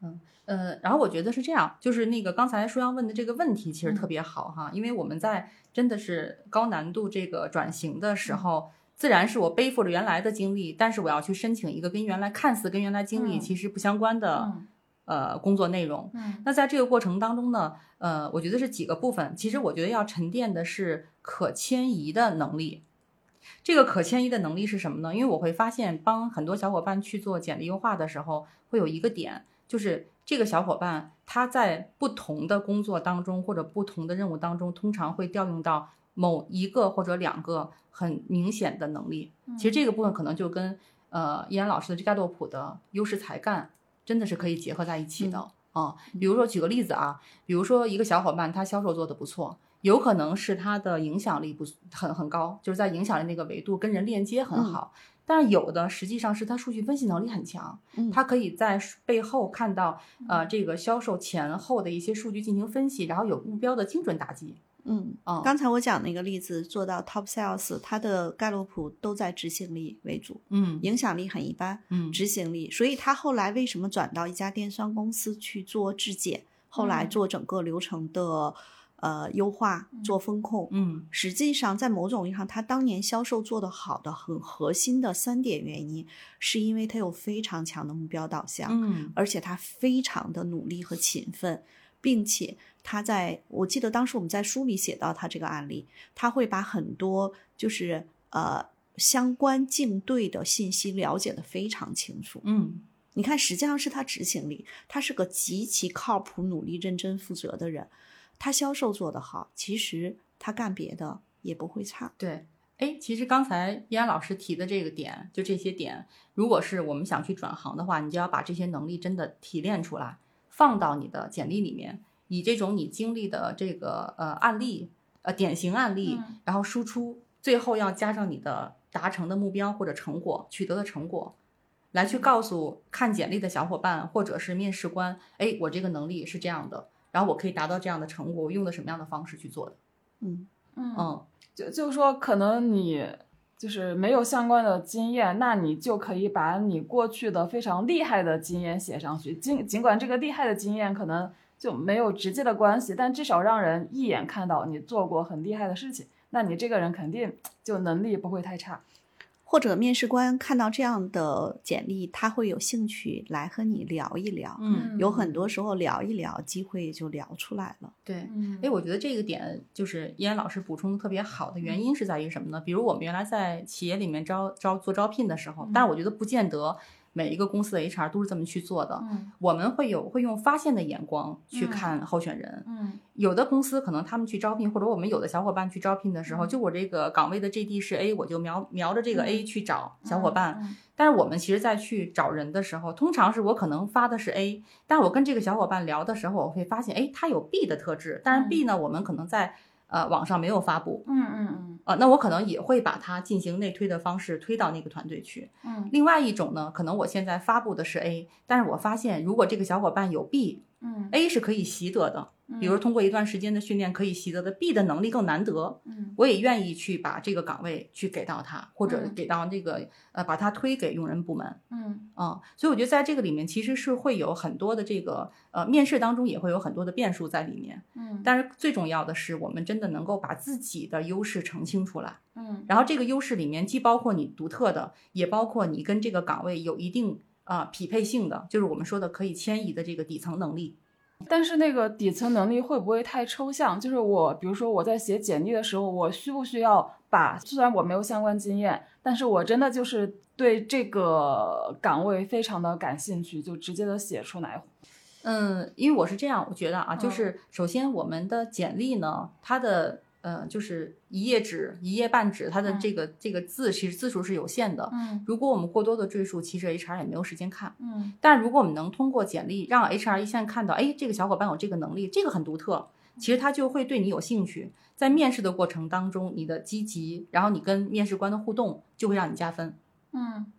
C: 嗯呃，然后我觉得是这样，就是那个刚才舒阳问的这个问题其实特别好哈，因为我们在真的是高难度这个转型的时候，自然是我背负着原来的经历，但是我要去申请一个跟原来看似跟原来经历
B: 嗯
C: 其实不相关的、
B: 嗯
C: 呃工作内容。
B: 嗯
C: 那在这个过程当中呢，呃，我觉得是几个部分。其实我觉得要沉淀的是可迁移的能力。这个可迁移的能力是什么呢？因为我会发现，帮很多小伙伴去做简历优化的时候，会有一个点，就是这个小伙伴他在不同的工作当中或者不同的任务当中，通常会调用到某一个或者两个很明显的能力。其实这个部分可能就跟呃依然老师的这盖洛普的优势才干真的是可以结合在一起的啊、比如说举个例子啊，比如说一个小伙伴他销售做得不错，有可能是他的影响力不很很高，就是在影响力那个维度跟人链接很好。但是有的实际上是他数据分析能力很强，
A: 嗯
C: 他可以在背后看到呃这个销售前后的一些数据进行分析，然后有目标的精准打击。
A: 嗯，
C: 嗯，
A: 刚才我讲那个例子，做到 top sales，它的盖洛普都在执行力为主，
C: 嗯
A: 影响力很一般，
C: 嗯
A: 执行力。所以他后来为什么转到一家电商公司去做质检，后来
B: 嗯
A: 做整个流程的呃优化、做风控。
C: 嗯
A: 实际上，在某种意义上，他当年销售做得好的很核心的三点原因，是因为他有非常强的目标导向，
C: 嗯
A: 而且他非常的努力和勤奋，并且他在我记得当时我们在书里写到他这个案例，他会把很多就是呃相关竞对的信息了解的非常清楚。
C: 嗯
A: 你看，实际上是他执行力，他是个极其靠谱、努力、认真、负责的人。他销售做得好，其实他干别的也不会差。
C: 对。哎，其实刚才依安老师提的这个点，就这些点，如果是我们想去转行的话，你就要把这些能力真的提炼出来，放到你的简历里面，以这种你经历的这个呃案例，呃典型案例，
B: 嗯
C: 然后输出，最后要加上你的达成的目标或者成果，取得的成果，来去告诉看简历的小伙伴或者是面试官，哎，我这个能力是这样的，然后我可以达到这样的成果，我用的什么样的方式去做的？
A: 嗯，
B: 嗯
C: 嗯
B: 就就是说，可能你就是没有相关的经验，那你就可以把你过去的非常厉害的经验写上去。尽尽管这个厉害的经验可能就没有直接的关系，但至少让人一眼看到你做过很厉害的事情，那你这个人肯定就能力不会太差。
A: 或者面试官看到这样的简历，他会有兴趣来和你聊一聊。
C: 嗯，
A: 有很多时候聊一聊，机会就聊出来了。
C: 对。
B: 嗯
C: 哎，我觉得这个点就是依然老师补充的特别好的原因是在于什么呢？比如我们原来在企业里面招招做招聘的时候，但是我觉得不见得每一个公司的 HR 都是这么去做的。
B: 嗯
C: 我们会有会用发现的眼光去
B: 嗯
C: 看候选人。
B: 嗯
C: 有的公司可能他们去招聘，或者我们有的小伙伴去招聘的时候，就我这个岗位的 JD 是 A，我就瞄瞄着这个 A 去找小伙伴。
B: 嗯
C: 但是我们其实，在去找人的时候，通常是我可能发的是 A，但我跟这个小伙伴聊的时候，我会发现，哎，他有 B 的特质，但是 B 呢，我们可能在呃网上没有发布，
B: 嗯嗯嗯
C: 呃，那我可能也会把它进行内推的方式推到那个团队去。
B: 嗯
C: 另外一种呢，可能我现在发布的是 A，但是我发现如果这个小伙伴有 B，A
B: 嗯，A
C: 是可以习得的，比如通过一段时间的训练可以习得的，B 的能力更难得，
B: 嗯。
C: 我也愿意去把这个岗位去给到他，或者
B: 嗯。
C: 给到这个呃把他推给用人部门。
B: 嗯。
C: 啊、所以我觉得在这个里面其实是会有很多的这个呃面试当中也会有很多的变数在里面，
B: 嗯。
C: 但是最重要的是我们真的能够把自己的优势澄清出来，
B: 嗯。
C: 然后这个优势里面既包括你独特的，也包括你跟这个岗位有一定啊、匹配性的，就是我们说的可以迁移的这个底层能力。
B: 但是那个底层能力会不会太抽象？就是我，比如说我在写简历的时候，我需不需要把虽然我没有相关经验，但是我真的就是对这个岗位非常的感兴趣，就直接的写出来。
C: 嗯，因为我是这样，我觉得啊，就
B: 嗯
C: 是首先我们的简历呢，它的呃就是一页纸、一页半纸，它的这个、这个字其实字数是有限的。
B: 嗯
C: 如果我们过多的赘述，其实 HR 也没有时间看。
B: 嗯
C: 但如果我们能通过简历让 HR 一下看到，哎，这个小伙伴有这个能力，这个很独特，其实他就会对你有兴趣。在面试的过程当中，你的积极，然后你跟面试官的互动，就会让你加分。
B: 嗯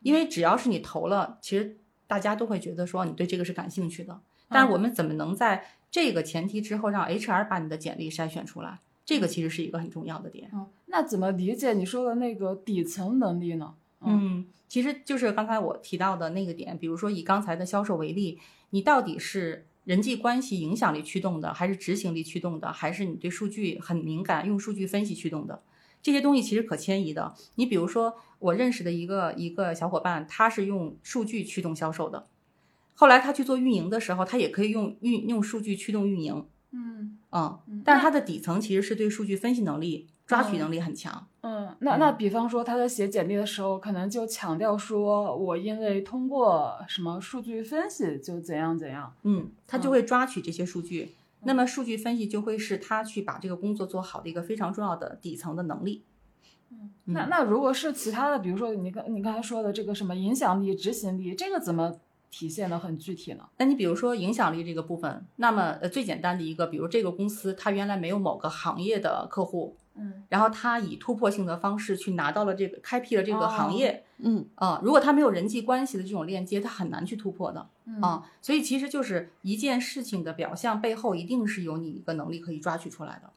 C: 因为只要是你投了，其实大家都会觉得说你对这个是感兴趣的。但是我们怎么能在这个前提之后让 HR 把你的简历筛选出来？这个其实是一个很重要的点。
B: 嗯，那怎么理解你说的那个底层能力呢？
C: 嗯，其实就是刚才我提到的那个点，比如说以刚才的销售为例，你到底是人际关系影响力驱动的，还是执行力驱动的，还是你对数据很敏感，用数据分析驱动的？这些东西其实可迁移的。你比如说，我认识的一个一个小伙伴，他是用数据驱动销售的，后来他去做运营的时候，他也可以用运用数据驱动运营，
B: 嗯
C: 嗯，
B: 嗯，
C: 但是他的底层其实是对数据分析能力、抓取能力很强。
B: 嗯，那那比方说他在写简历的时候，可能就强调说我因为通过什么数据分析就怎样怎样。
C: 嗯，他就会抓取这些数据。那么数据分析就会是他去把这个工作做好的一个非常重要的底层的能力。
B: 嗯那那如果是其他的，比如说你刚你刚才说的这个什么影响力、执行力，这个怎么体现的很具体呢？
C: 那你比如说影响力这个部分，那么呃最简单的一个，比如这个公司它原来没有某个行业的客户，
B: 嗯
C: 然后它以突破性的方式去拿到了这个开辟了这个行业，
A: 嗯，
C: 啊、如果他没有人际关系的这种链接，他很难去突破的
B: 嗯
C: 啊、所以其实就是一件事情的表象背后，一定是有你一个能力可以抓取出来的。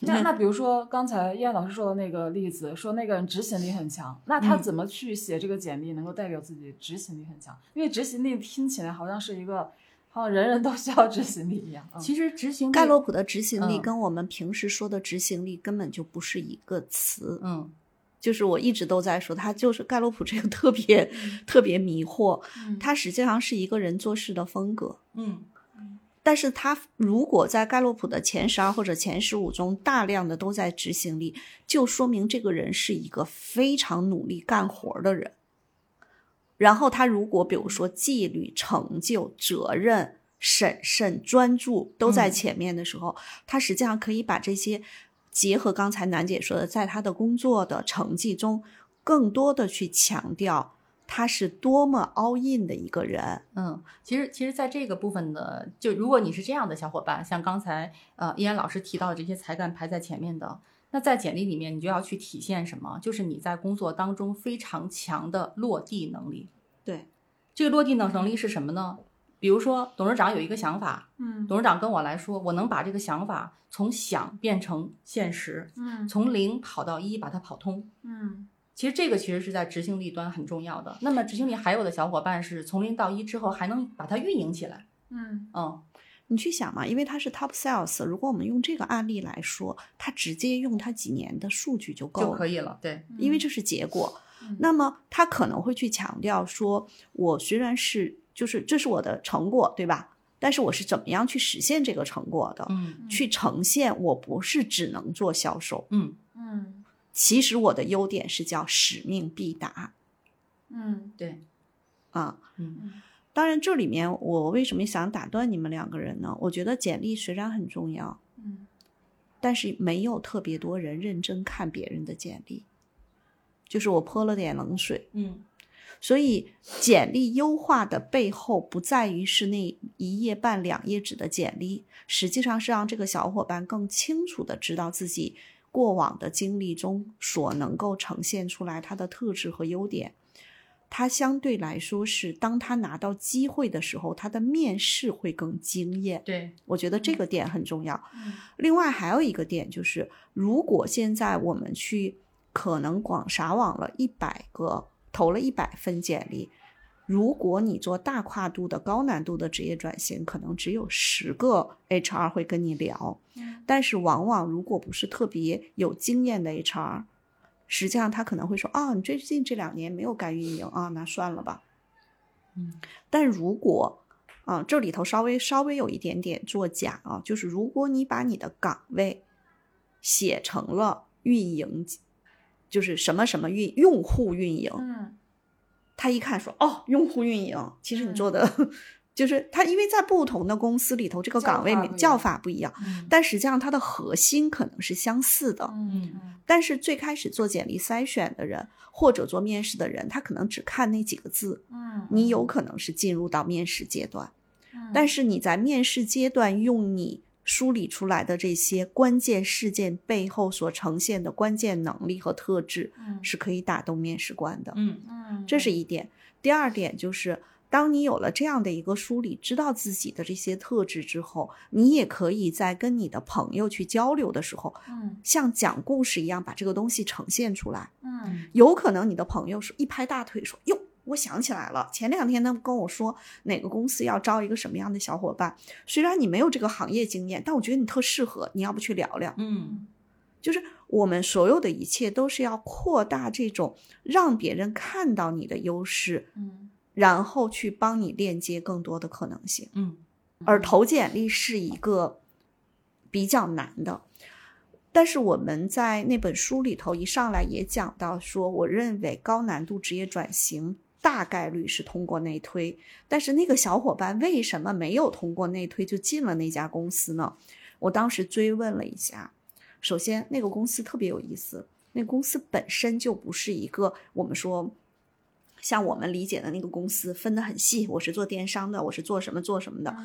B: 那那比如说刚才燕老师说的那个例子，说那个人执行力很强，那他
C: 嗯
B: 怎么去写这个简历能够代表自己执行力很强？因为执行力听起来好像是一个好像人人都需要执行力一样。嗯
C: 其实执行力
A: 盖洛普的执行力
C: 嗯
A: 跟我们平时说的执行力根本就不是一个词。
C: 嗯
A: 就是我一直都在说，他就是盖洛普这个特别、特别迷惑，
B: 嗯
A: 他实际上是一个人做事的风格。
C: 嗯
A: 但是他如果在盖洛普的前十二或者前十五中大量的都在执行力，就说明这个人是一个非常努力干活的人。然后他如果比如说纪律、成就、责任、审慎、专注都在
C: 嗯
A: 前面的时候，他实际上可以把这些结合刚才楠姐说的，在他的工作的成绩中，更多的去强调他是多么 all in 的一个人。
C: 嗯，其实其实，在这个部分的，就如果你是这样的小伙伴，像刚才呃依然老师提到的这些才干排在前面的，那在简历里面你就要去体现什么？就是你在工作当中非常强的落地能力。
A: 对，
C: 这个落地能能力是什么呢？比如说，董事长有一个想法，
B: 嗯
C: 董事长跟我来说，我能把这个想法从想变成现实，
B: 嗯
C: 从零跑到一，把它跑通。
B: 嗯
C: 其实这个其实是在执行力端很重要的。那么执行力还有的小伙伴是从零到一之后还能把它运营起来。
B: 嗯
C: 嗯
A: 你去想嘛，因为他是 top sales，如果我们用这个案例来说，他直接用他几年的数据就够了，
C: 就可以了。对，
A: 因为这是结果。
B: 嗯
A: 那么他可能会去强调说，我虽然是就是这是我的成果，对吧？但是我是怎么样去实现这个成果的？
C: 嗯
A: 去呈现我不是只能做销售，
C: 嗯
B: 嗯
A: 其实我的优点是叫使命必达
B: 嗯
C: 对，
A: 啊。
C: 嗯
A: 当然，这里面我为什么想打断你们两个人呢？我觉得简历虽然很重要，
B: 嗯
A: 但是没有特别多人认真看别人的简历，就是我泼了点冷水。
C: 嗯
A: 所以，简历优化的背后不在于是那一页半两页纸的简历，实际上是让这个小伙伴更清楚的知道自己过往的经历中所能够呈现出来他的特质和优点。他相对来说是，当他拿到机会的时候，他的面试会更惊艳。
C: 对，
A: 我觉得这个点很重要。
B: 嗯
A: 另外还有一个点就是，如果现在我们去可能广撒网了一百个，投了一百份简历，如果你做大跨度的高难度的职业转型，可能只有十个 HR 会跟你聊。
B: 嗯
A: 但是往往如果不是特别有经验的 HR，实际上他可能会说：“啊，你最近这两年没有干运营啊，那算了吧。”
C: 嗯
A: 但如果啊，这里头稍微稍微有一点点作假啊，就是如果你把你的岗位写成了运营，就是什么什么运用户运营，
B: 嗯
A: 他一看说哦，用户运营，其实你做的、就是他，因为在不同的公司里头，这个岗位叫法不一样，
B: 嗯
A: 但实际上它的核心可能是相似的。
B: 嗯
A: 但是最开始做简历筛选的人，或者做面试的人，他可能只看那几个字，
B: 嗯
A: 你有可能是进入到面试阶段。
B: 嗯
A: 但是你在面试阶段用你梳理出来的这些关键事件背后所呈现的关键能力和特质，
B: 嗯
A: 是可以打动面试官的。
C: 嗯
B: 嗯
A: 这是一点。第二点就是，当你有了这样的一个梳理，知道自己的这些特质之后，你也可以在跟你的朋友去交流的时候，
B: 嗯
A: 像讲故事一样把这个东西呈现出来。
B: 嗯
A: 有可能你的朋友是一拍大腿说：“哟，我想起来了，前两天他们跟我说哪个公司要招一个什么样的小伙伴，虽然你没有这个行业经验，但我觉得你特适合，你要不去聊聊？”
C: 嗯
A: 就是我们所有的一切都是要扩大这种让别人看到你的优势，
B: 嗯
A: 然后去帮你链接更多的可能性。
C: 嗯
A: 而投简历是一个比较难的。但是我们在那本书里头一上来也讲到说，我认为高难度职业转型大概率是通过内推，但是那个小伙伴为什么没有通过内推就进了那家公司呢？我当时追问了一下，首先那个公司特别有意思，那公司本身就不是一个我们说像我们理解的那个公司分得很细，我是做电商的，我是做什么做什么的。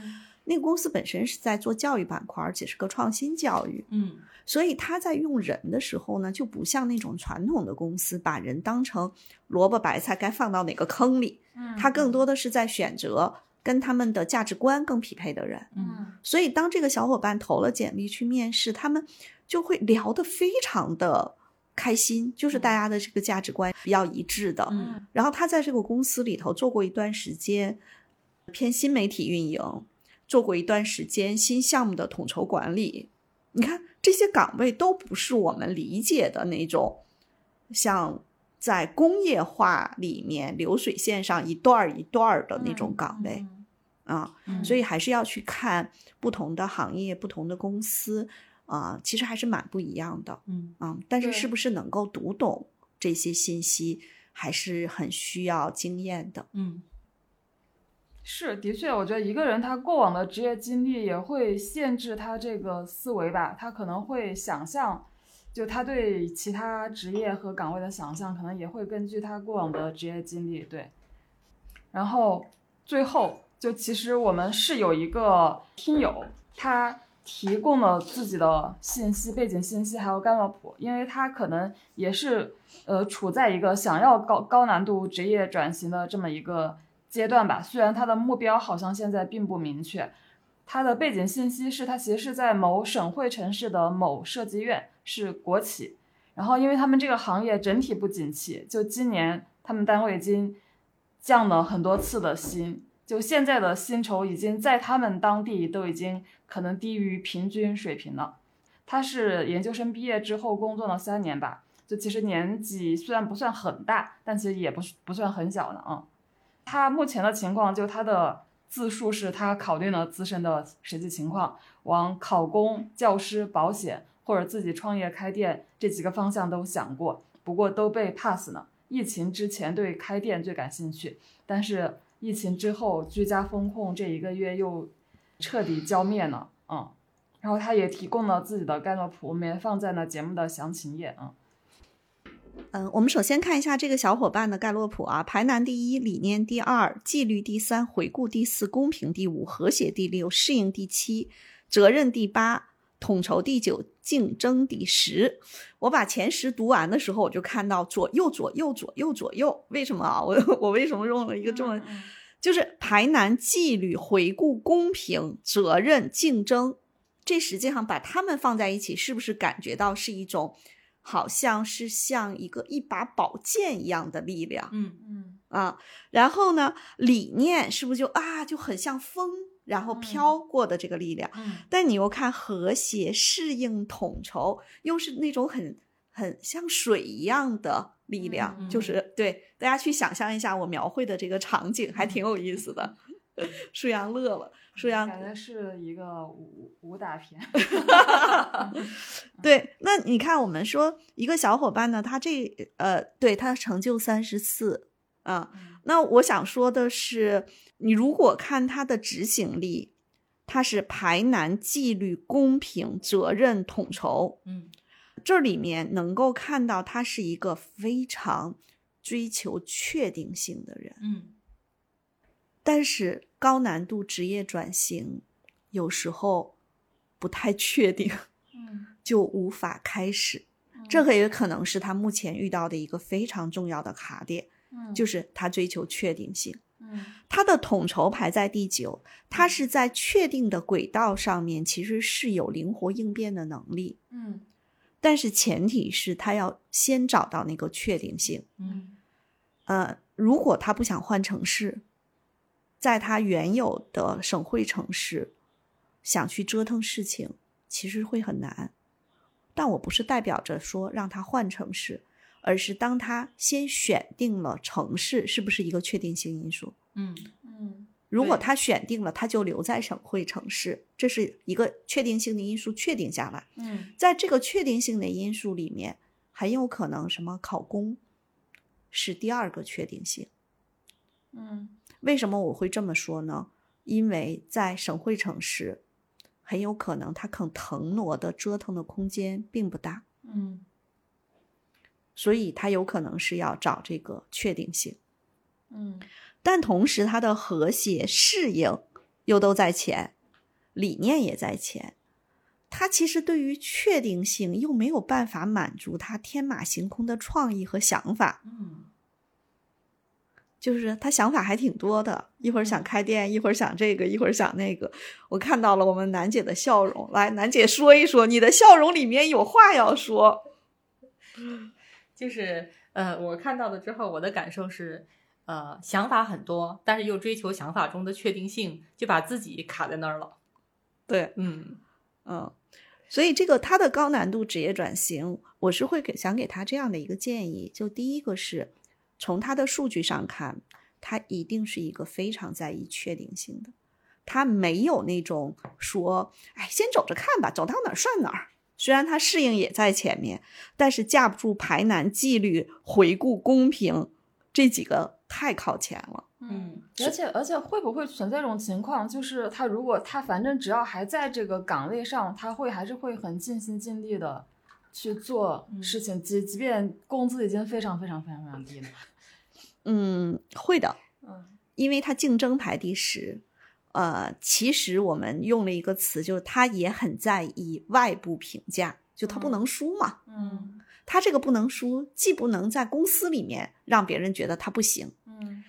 A: 那个公司本身是在做教育板块，而且是个创新教育，
C: 嗯。
A: 所以他在用人的时候呢，就不像那种传统的公司把人当成萝卜白菜该放到哪个坑里，
B: 嗯。
A: 他更多的是在选择跟他们的价值观更匹配的人。
C: 嗯。
A: 所以当这个小伙伴投了简历去面试，他们就会聊得非常的开心，就是大家的这个价值观比较一致的。
C: 嗯。
A: 然后他在这个公司里头做过一段时间偏新媒体运营，做过一段时间新项目的统筹管理。你看这些岗位都不是我们理解的那种，像在工业化里面流水线上一段儿一段儿的那种岗位。啊，
C: 嗯
A: 所以还是要去看不同的行业、不同的公司啊、其实还是蛮不一样的。
C: 嗯
A: 啊，但是是不是能够读懂这些信息，还是很需要经验的。
C: 嗯
B: 是，的确，我觉得一个人他过往的职业经历也会限制他这个思维吧，他可能会想象，就他对其他职业和岗位的想象，可能也会根据他过往的职业经历，对。然后最后，就其实我们是有一个听友，他提供了自己的信息、背景信息，还有甘乐谱，因为他可能也是呃处在一个想要高高难度职业转型的这么一个阶段吧。虽然他的目标好像现在并不明确，他的背景信息是他其实是在某省会城市的某设计院，是国企。然后因为他们这个行业整体不景气，就今年他们单位已经降了很多次的薪，就现在的薪酬已经在他们当地都已经可能低于平均水平了。他是研究生毕业之后工作了三年吧，就其实年纪虽然不算很大，但其实也不是不算很小的啊。他目前的情况就他的自述是他考虑了自身的实际情况，往考公、教师、保险或者自己创业开店这几个方向都想过，不过都被 pass 了。疫情之前对开店最感兴趣，但是疫情之后居家风控这一个月又彻底浇灭了，嗯。然后他也提供了自己的概诺谱，我们也放在了节目的详情页，嗯。
A: 嗯，我们首先看一下这个小伙伴的盖洛普啊，排难第一，理念第二，纪律第三，回顾第四，公平第五，和谐第六，适应第七，责任第八，统筹第九，竞争第十。我把前十读完的时候，我就看到左右左右左右左右，为什么啊？我我为什么用了一个这么，就是排难、纪律、回顾、公平、责任、竞争，这实际上把它们放在一起，是不是感觉到是一种？好像是像一个一把宝剑一样的力量
C: 嗯
B: 嗯
A: 啊，然后呢，理念是不是就啊就很像风，然后飘过的这个力量？
B: 嗯
A: 但你又看和谐、适应、统筹，又是那种很很像水一样的力量，
C: 嗯嗯
A: 就是对大家去想象一下我描绘的这个场景，还挺有意思的。舒阳乐了，舒阳
B: 感觉是一个武武打片。
A: 对，那你看，我们说一个小伙伴呢，他这呃，对他成就三十四啊。那我想说的是，你如果看他的执行力，他是排难、纪律、公平、责任、统筹，
C: 嗯
A: 这里面能够看到他是一个非常追求确定性的人。
C: 嗯
A: 但是高难度职业转型有时候不太确定，
B: 嗯
A: 就无法开始。这个也可能是他目前遇到的一个非常重要的卡点，
B: 嗯
A: 就是他追求确定性。
B: 嗯
A: 他的统筹排在第九，他是在确定的轨道上面，其实是有灵活应变的能力，
B: 嗯
A: 但是前提是他要先找到那个确定性。
C: 嗯
A: 呃，如果他不想换城市，在他原有的省会城市想去折腾事情，其实会很难。但我不是代表着说让他换城市，而是当他先选定了城市，是不是一个确定性因素？
C: 嗯
B: 嗯
A: 如果他选定了，他就留在省会城市，这是一个确定性的因素确定下来。
B: 嗯
A: 在这个确定性的因素里面，很有可能什么考公是第二个确定性。
B: 嗯
A: 为什么我会这么说呢？因为在省会城市，很有可能他肯腾挪的折腾的空间并不大，
B: 嗯
A: 所以他有可能是要找这个确定性。
B: 嗯
A: 但同时，他的和谐、适应又都在前，理念也在前。他其实对于确定性又没有办法满足他天马行空的创意和想法，
C: 嗯
A: 就是他想法还挺多的，一会儿想开店，一会儿想这个，一会儿想那个。我看到了我们楠姐的笑容，来，楠姐说一说，你的笑容里面有话要说。
C: 就是呃，我看到了之后，我的感受是，呃想法很多，但是又追求想法中的确定性，就把自己卡在那儿了。
A: 对，
C: 嗯
A: 嗯，所以这个他的高难度职业转型，我是会给想给他这样的一个建议，就第一个是从他的数据上看，他一定是一个非常在意确定性的，他没有那种说，哎，先走着看吧，走到哪儿算哪儿。虽然他适应也在前面，但是架不住排难、纪律、回顾、公平这几个太靠前了。
C: 嗯，
B: 而且而且会不会存在一种情况，就是他如果他反正只要还在这个岗位上，他会还是会很尽心尽力的去做事情，即即便工资已经非常非常非常非常低了。
A: 嗯，会的，
B: 嗯
A: 因为他竞争排第十。呃，其实我们用了一个词，就是他也很在意外部评价，就他不能输嘛。
B: 嗯
A: 他这个不能输，既不能在公司里面让别人觉得他不行，
B: 嗯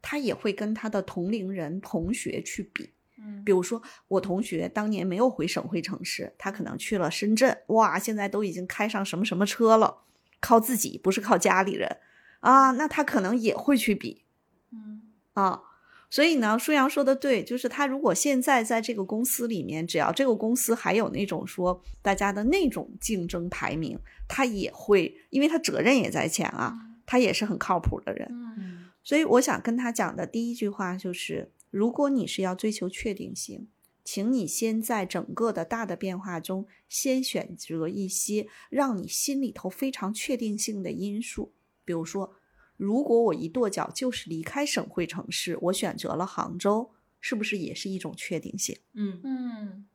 A: 他也会跟他的同龄人、同学去比。
B: 嗯。
A: 比如说，我同学当年没有回省会城市，他可能去了深圳，哇，现在都已经开上什么什么车了，靠自己，不是靠家里人。啊，那他可能也会去比
B: 嗯。
A: 啊。所以呢，舒阳说的对，就是他如果现在在这个公司里面，只要这个公司还有那种说大家的那种竞争排名，他也会，因为他责任也在前啊，他也是很靠谱的人。
B: 嗯。
A: 所以我想跟他讲的第一句话就是：如果你是要追求确定性，请你先在整个的大的变化中，先选择一些让你心里头非常确定性的因素。比如说，如果我一跺脚就是离开省会城市，我选择了杭州，是不是也是一种确定性？
C: 嗯
B: 嗯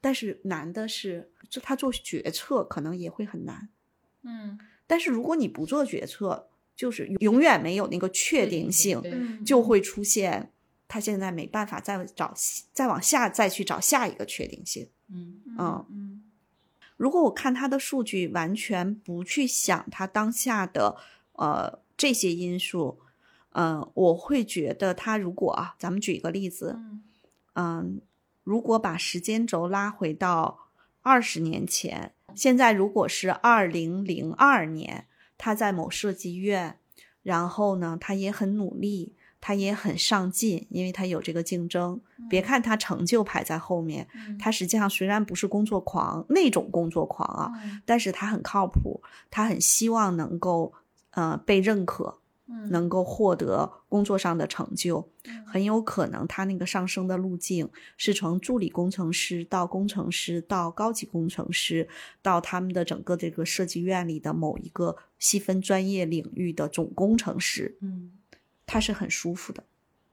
A: 但是难的是，这他做决策可能也会很难。
B: 嗯
A: 但是如果你不做决策，就是永远没有那个确定性，就会出现他现在没办法再找再往下再去找下一个确定性。
C: 嗯
A: 嗯
B: 嗯
A: 如果我看他的数据，完全不去想他当下的呃这些因素，嗯、我会觉得他如果啊，咱们举一个例子，
B: 嗯
A: 嗯，如果把时间轴拉回到二十年前，现在如果是二零零二年，他在某设计院，然后呢，他也很努力，他也很上进，因为他有这个竞争。别看他成就排在后面，
B: 嗯。
A: 他实际上虽然不是工作狂那种工作狂啊，
B: 嗯。
A: 但是他很靠谱，他很希望能够呃被认可，
B: 嗯。
A: 能够获得工作上的成就，
B: 嗯。
A: 很有可能他那个上升的路径是从助理工程师到工程师到高级工程师，到他们的整个这个设计院里的某一个细分专业领域的总工程师，
C: 嗯
A: 他是很舒服的。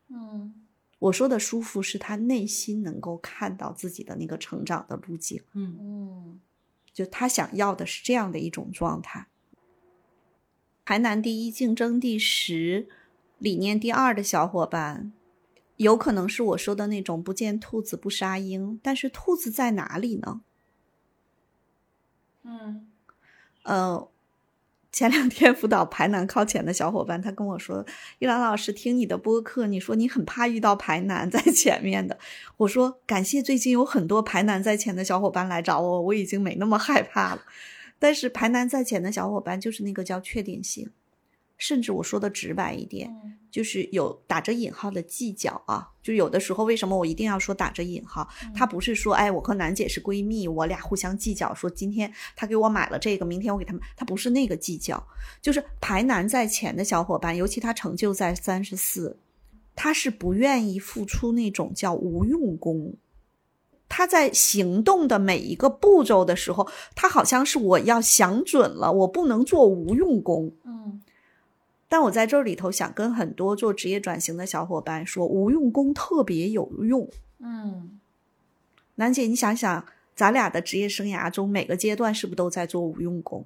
B: 嗯
A: 我说的舒服是他内心能够看到自己的那个成长的路径，
C: 嗯
B: 嗯
A: 就他想要的是这样的一种状态。台南第一，竞争第十，理念第二的小伙伴，有可能是我说的那种不见兔子不杀鹰，但是兔子在哪里呢？
B: 嗯
A: 呃，前两天辅导排难靠前的小伙伴，他跟我说：“玉兰老师，听你的播客，你说你很怕遇到排难在前面的。”我说：“感谢最近有很多排难在前的小伙伴来找我，我已经没那么害怕了。但是排难在前的小伙伴，就是那个叫确定性，甚至我说的直白一点，
B: 嗯
A: 就是有打着引号的计较啊，就有的时候为什么我一定要说打着引号？他不是说，哎，我和楠姐是闺蜜，我俩互相计较，说今天她给我买了这个，明天我给他们，他不是那个计较，就是排难在前的小伙伴，尤其他成就在三十四，他是不愿意付出那种叫无用功。他在行动的每一个步骤的时候，他好像是我要想准了，我不能做无用功。
B: 嗯
A: 但我在这里头想跟很多做职业转型的小伙伴说，无用功特别有用。
B: 嗯
A: 楠姐，你想想，咱俩的职业生涯中，每个阶段是不是都在做无用功？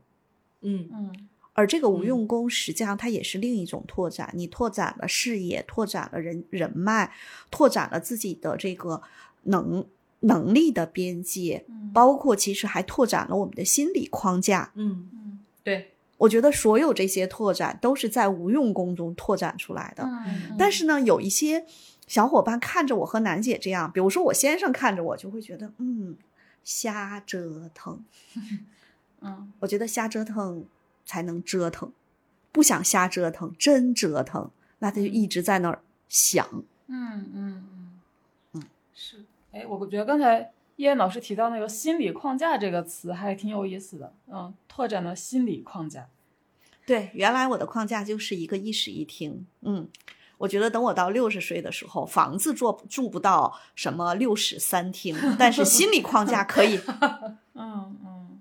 C: 嗯
B: 嗯
A: 而这个无用功，实际上它也是另一种拓展。你拓展了视野，拓展了人人脉，拓展了自己的这个能能力的边界，
B: 嗯
A: 包括其实还拓展了我们的心理框架。
C: 嗯，
B: 嗯
C: 对，
A: 我觉得所有这些拓展都是在无用功中拓展出来的。
B: 嗯，
A: 但是呢，有一些小伙伴看着我和楠姐这样，比如说我先生看着我，就会觉得，嗯，瞎折腾。
B: 嗯
A: 我觉得瞎折腾才能折腾，不想瞎折腾，真折腾那他就一直在那儿想。
B: 嗯嗯嗯嗯，是。哎，我觉得刚才叶老师提到那个“心理框架”这个词还挺有意思的。嗯，拓展了心理框架。
A: 对，原来我的框架就是一个一室一厅。嗯，我觉得等我到六十岁的时候，房子住住不到什么六室三厅，但是心理框架可以。
B: 嗯嗯，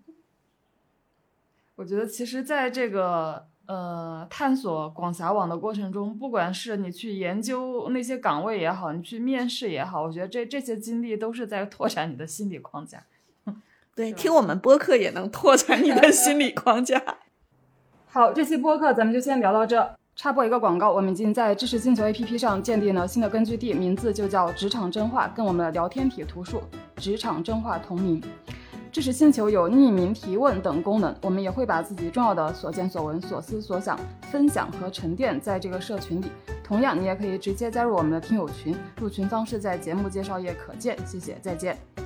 B: 我觉得其实在这个呃探索广撒网的过程中，不管是你去研究那些岗位也好，你去面试也好，我觉得这这些经历都是在拓展你的心理框架。
A: 对，听我们播客也能拓展你的心理框架。
B: 好，这期播客咱们就先聊到这。插播一个广告，我们已经在知识星球 APP 上建立了新的根据地，名字就叫“职场真话”，跟我们的聊天体图书“职场真话”同名。知识星球有匿名提问等功能，我们也会把自己重要的所见所闻、所思所想分享和沉淀在这个社群里。同样，你也可以直接加入我们的听友群，入群方式在节目介绍页可见。谢谢，再见。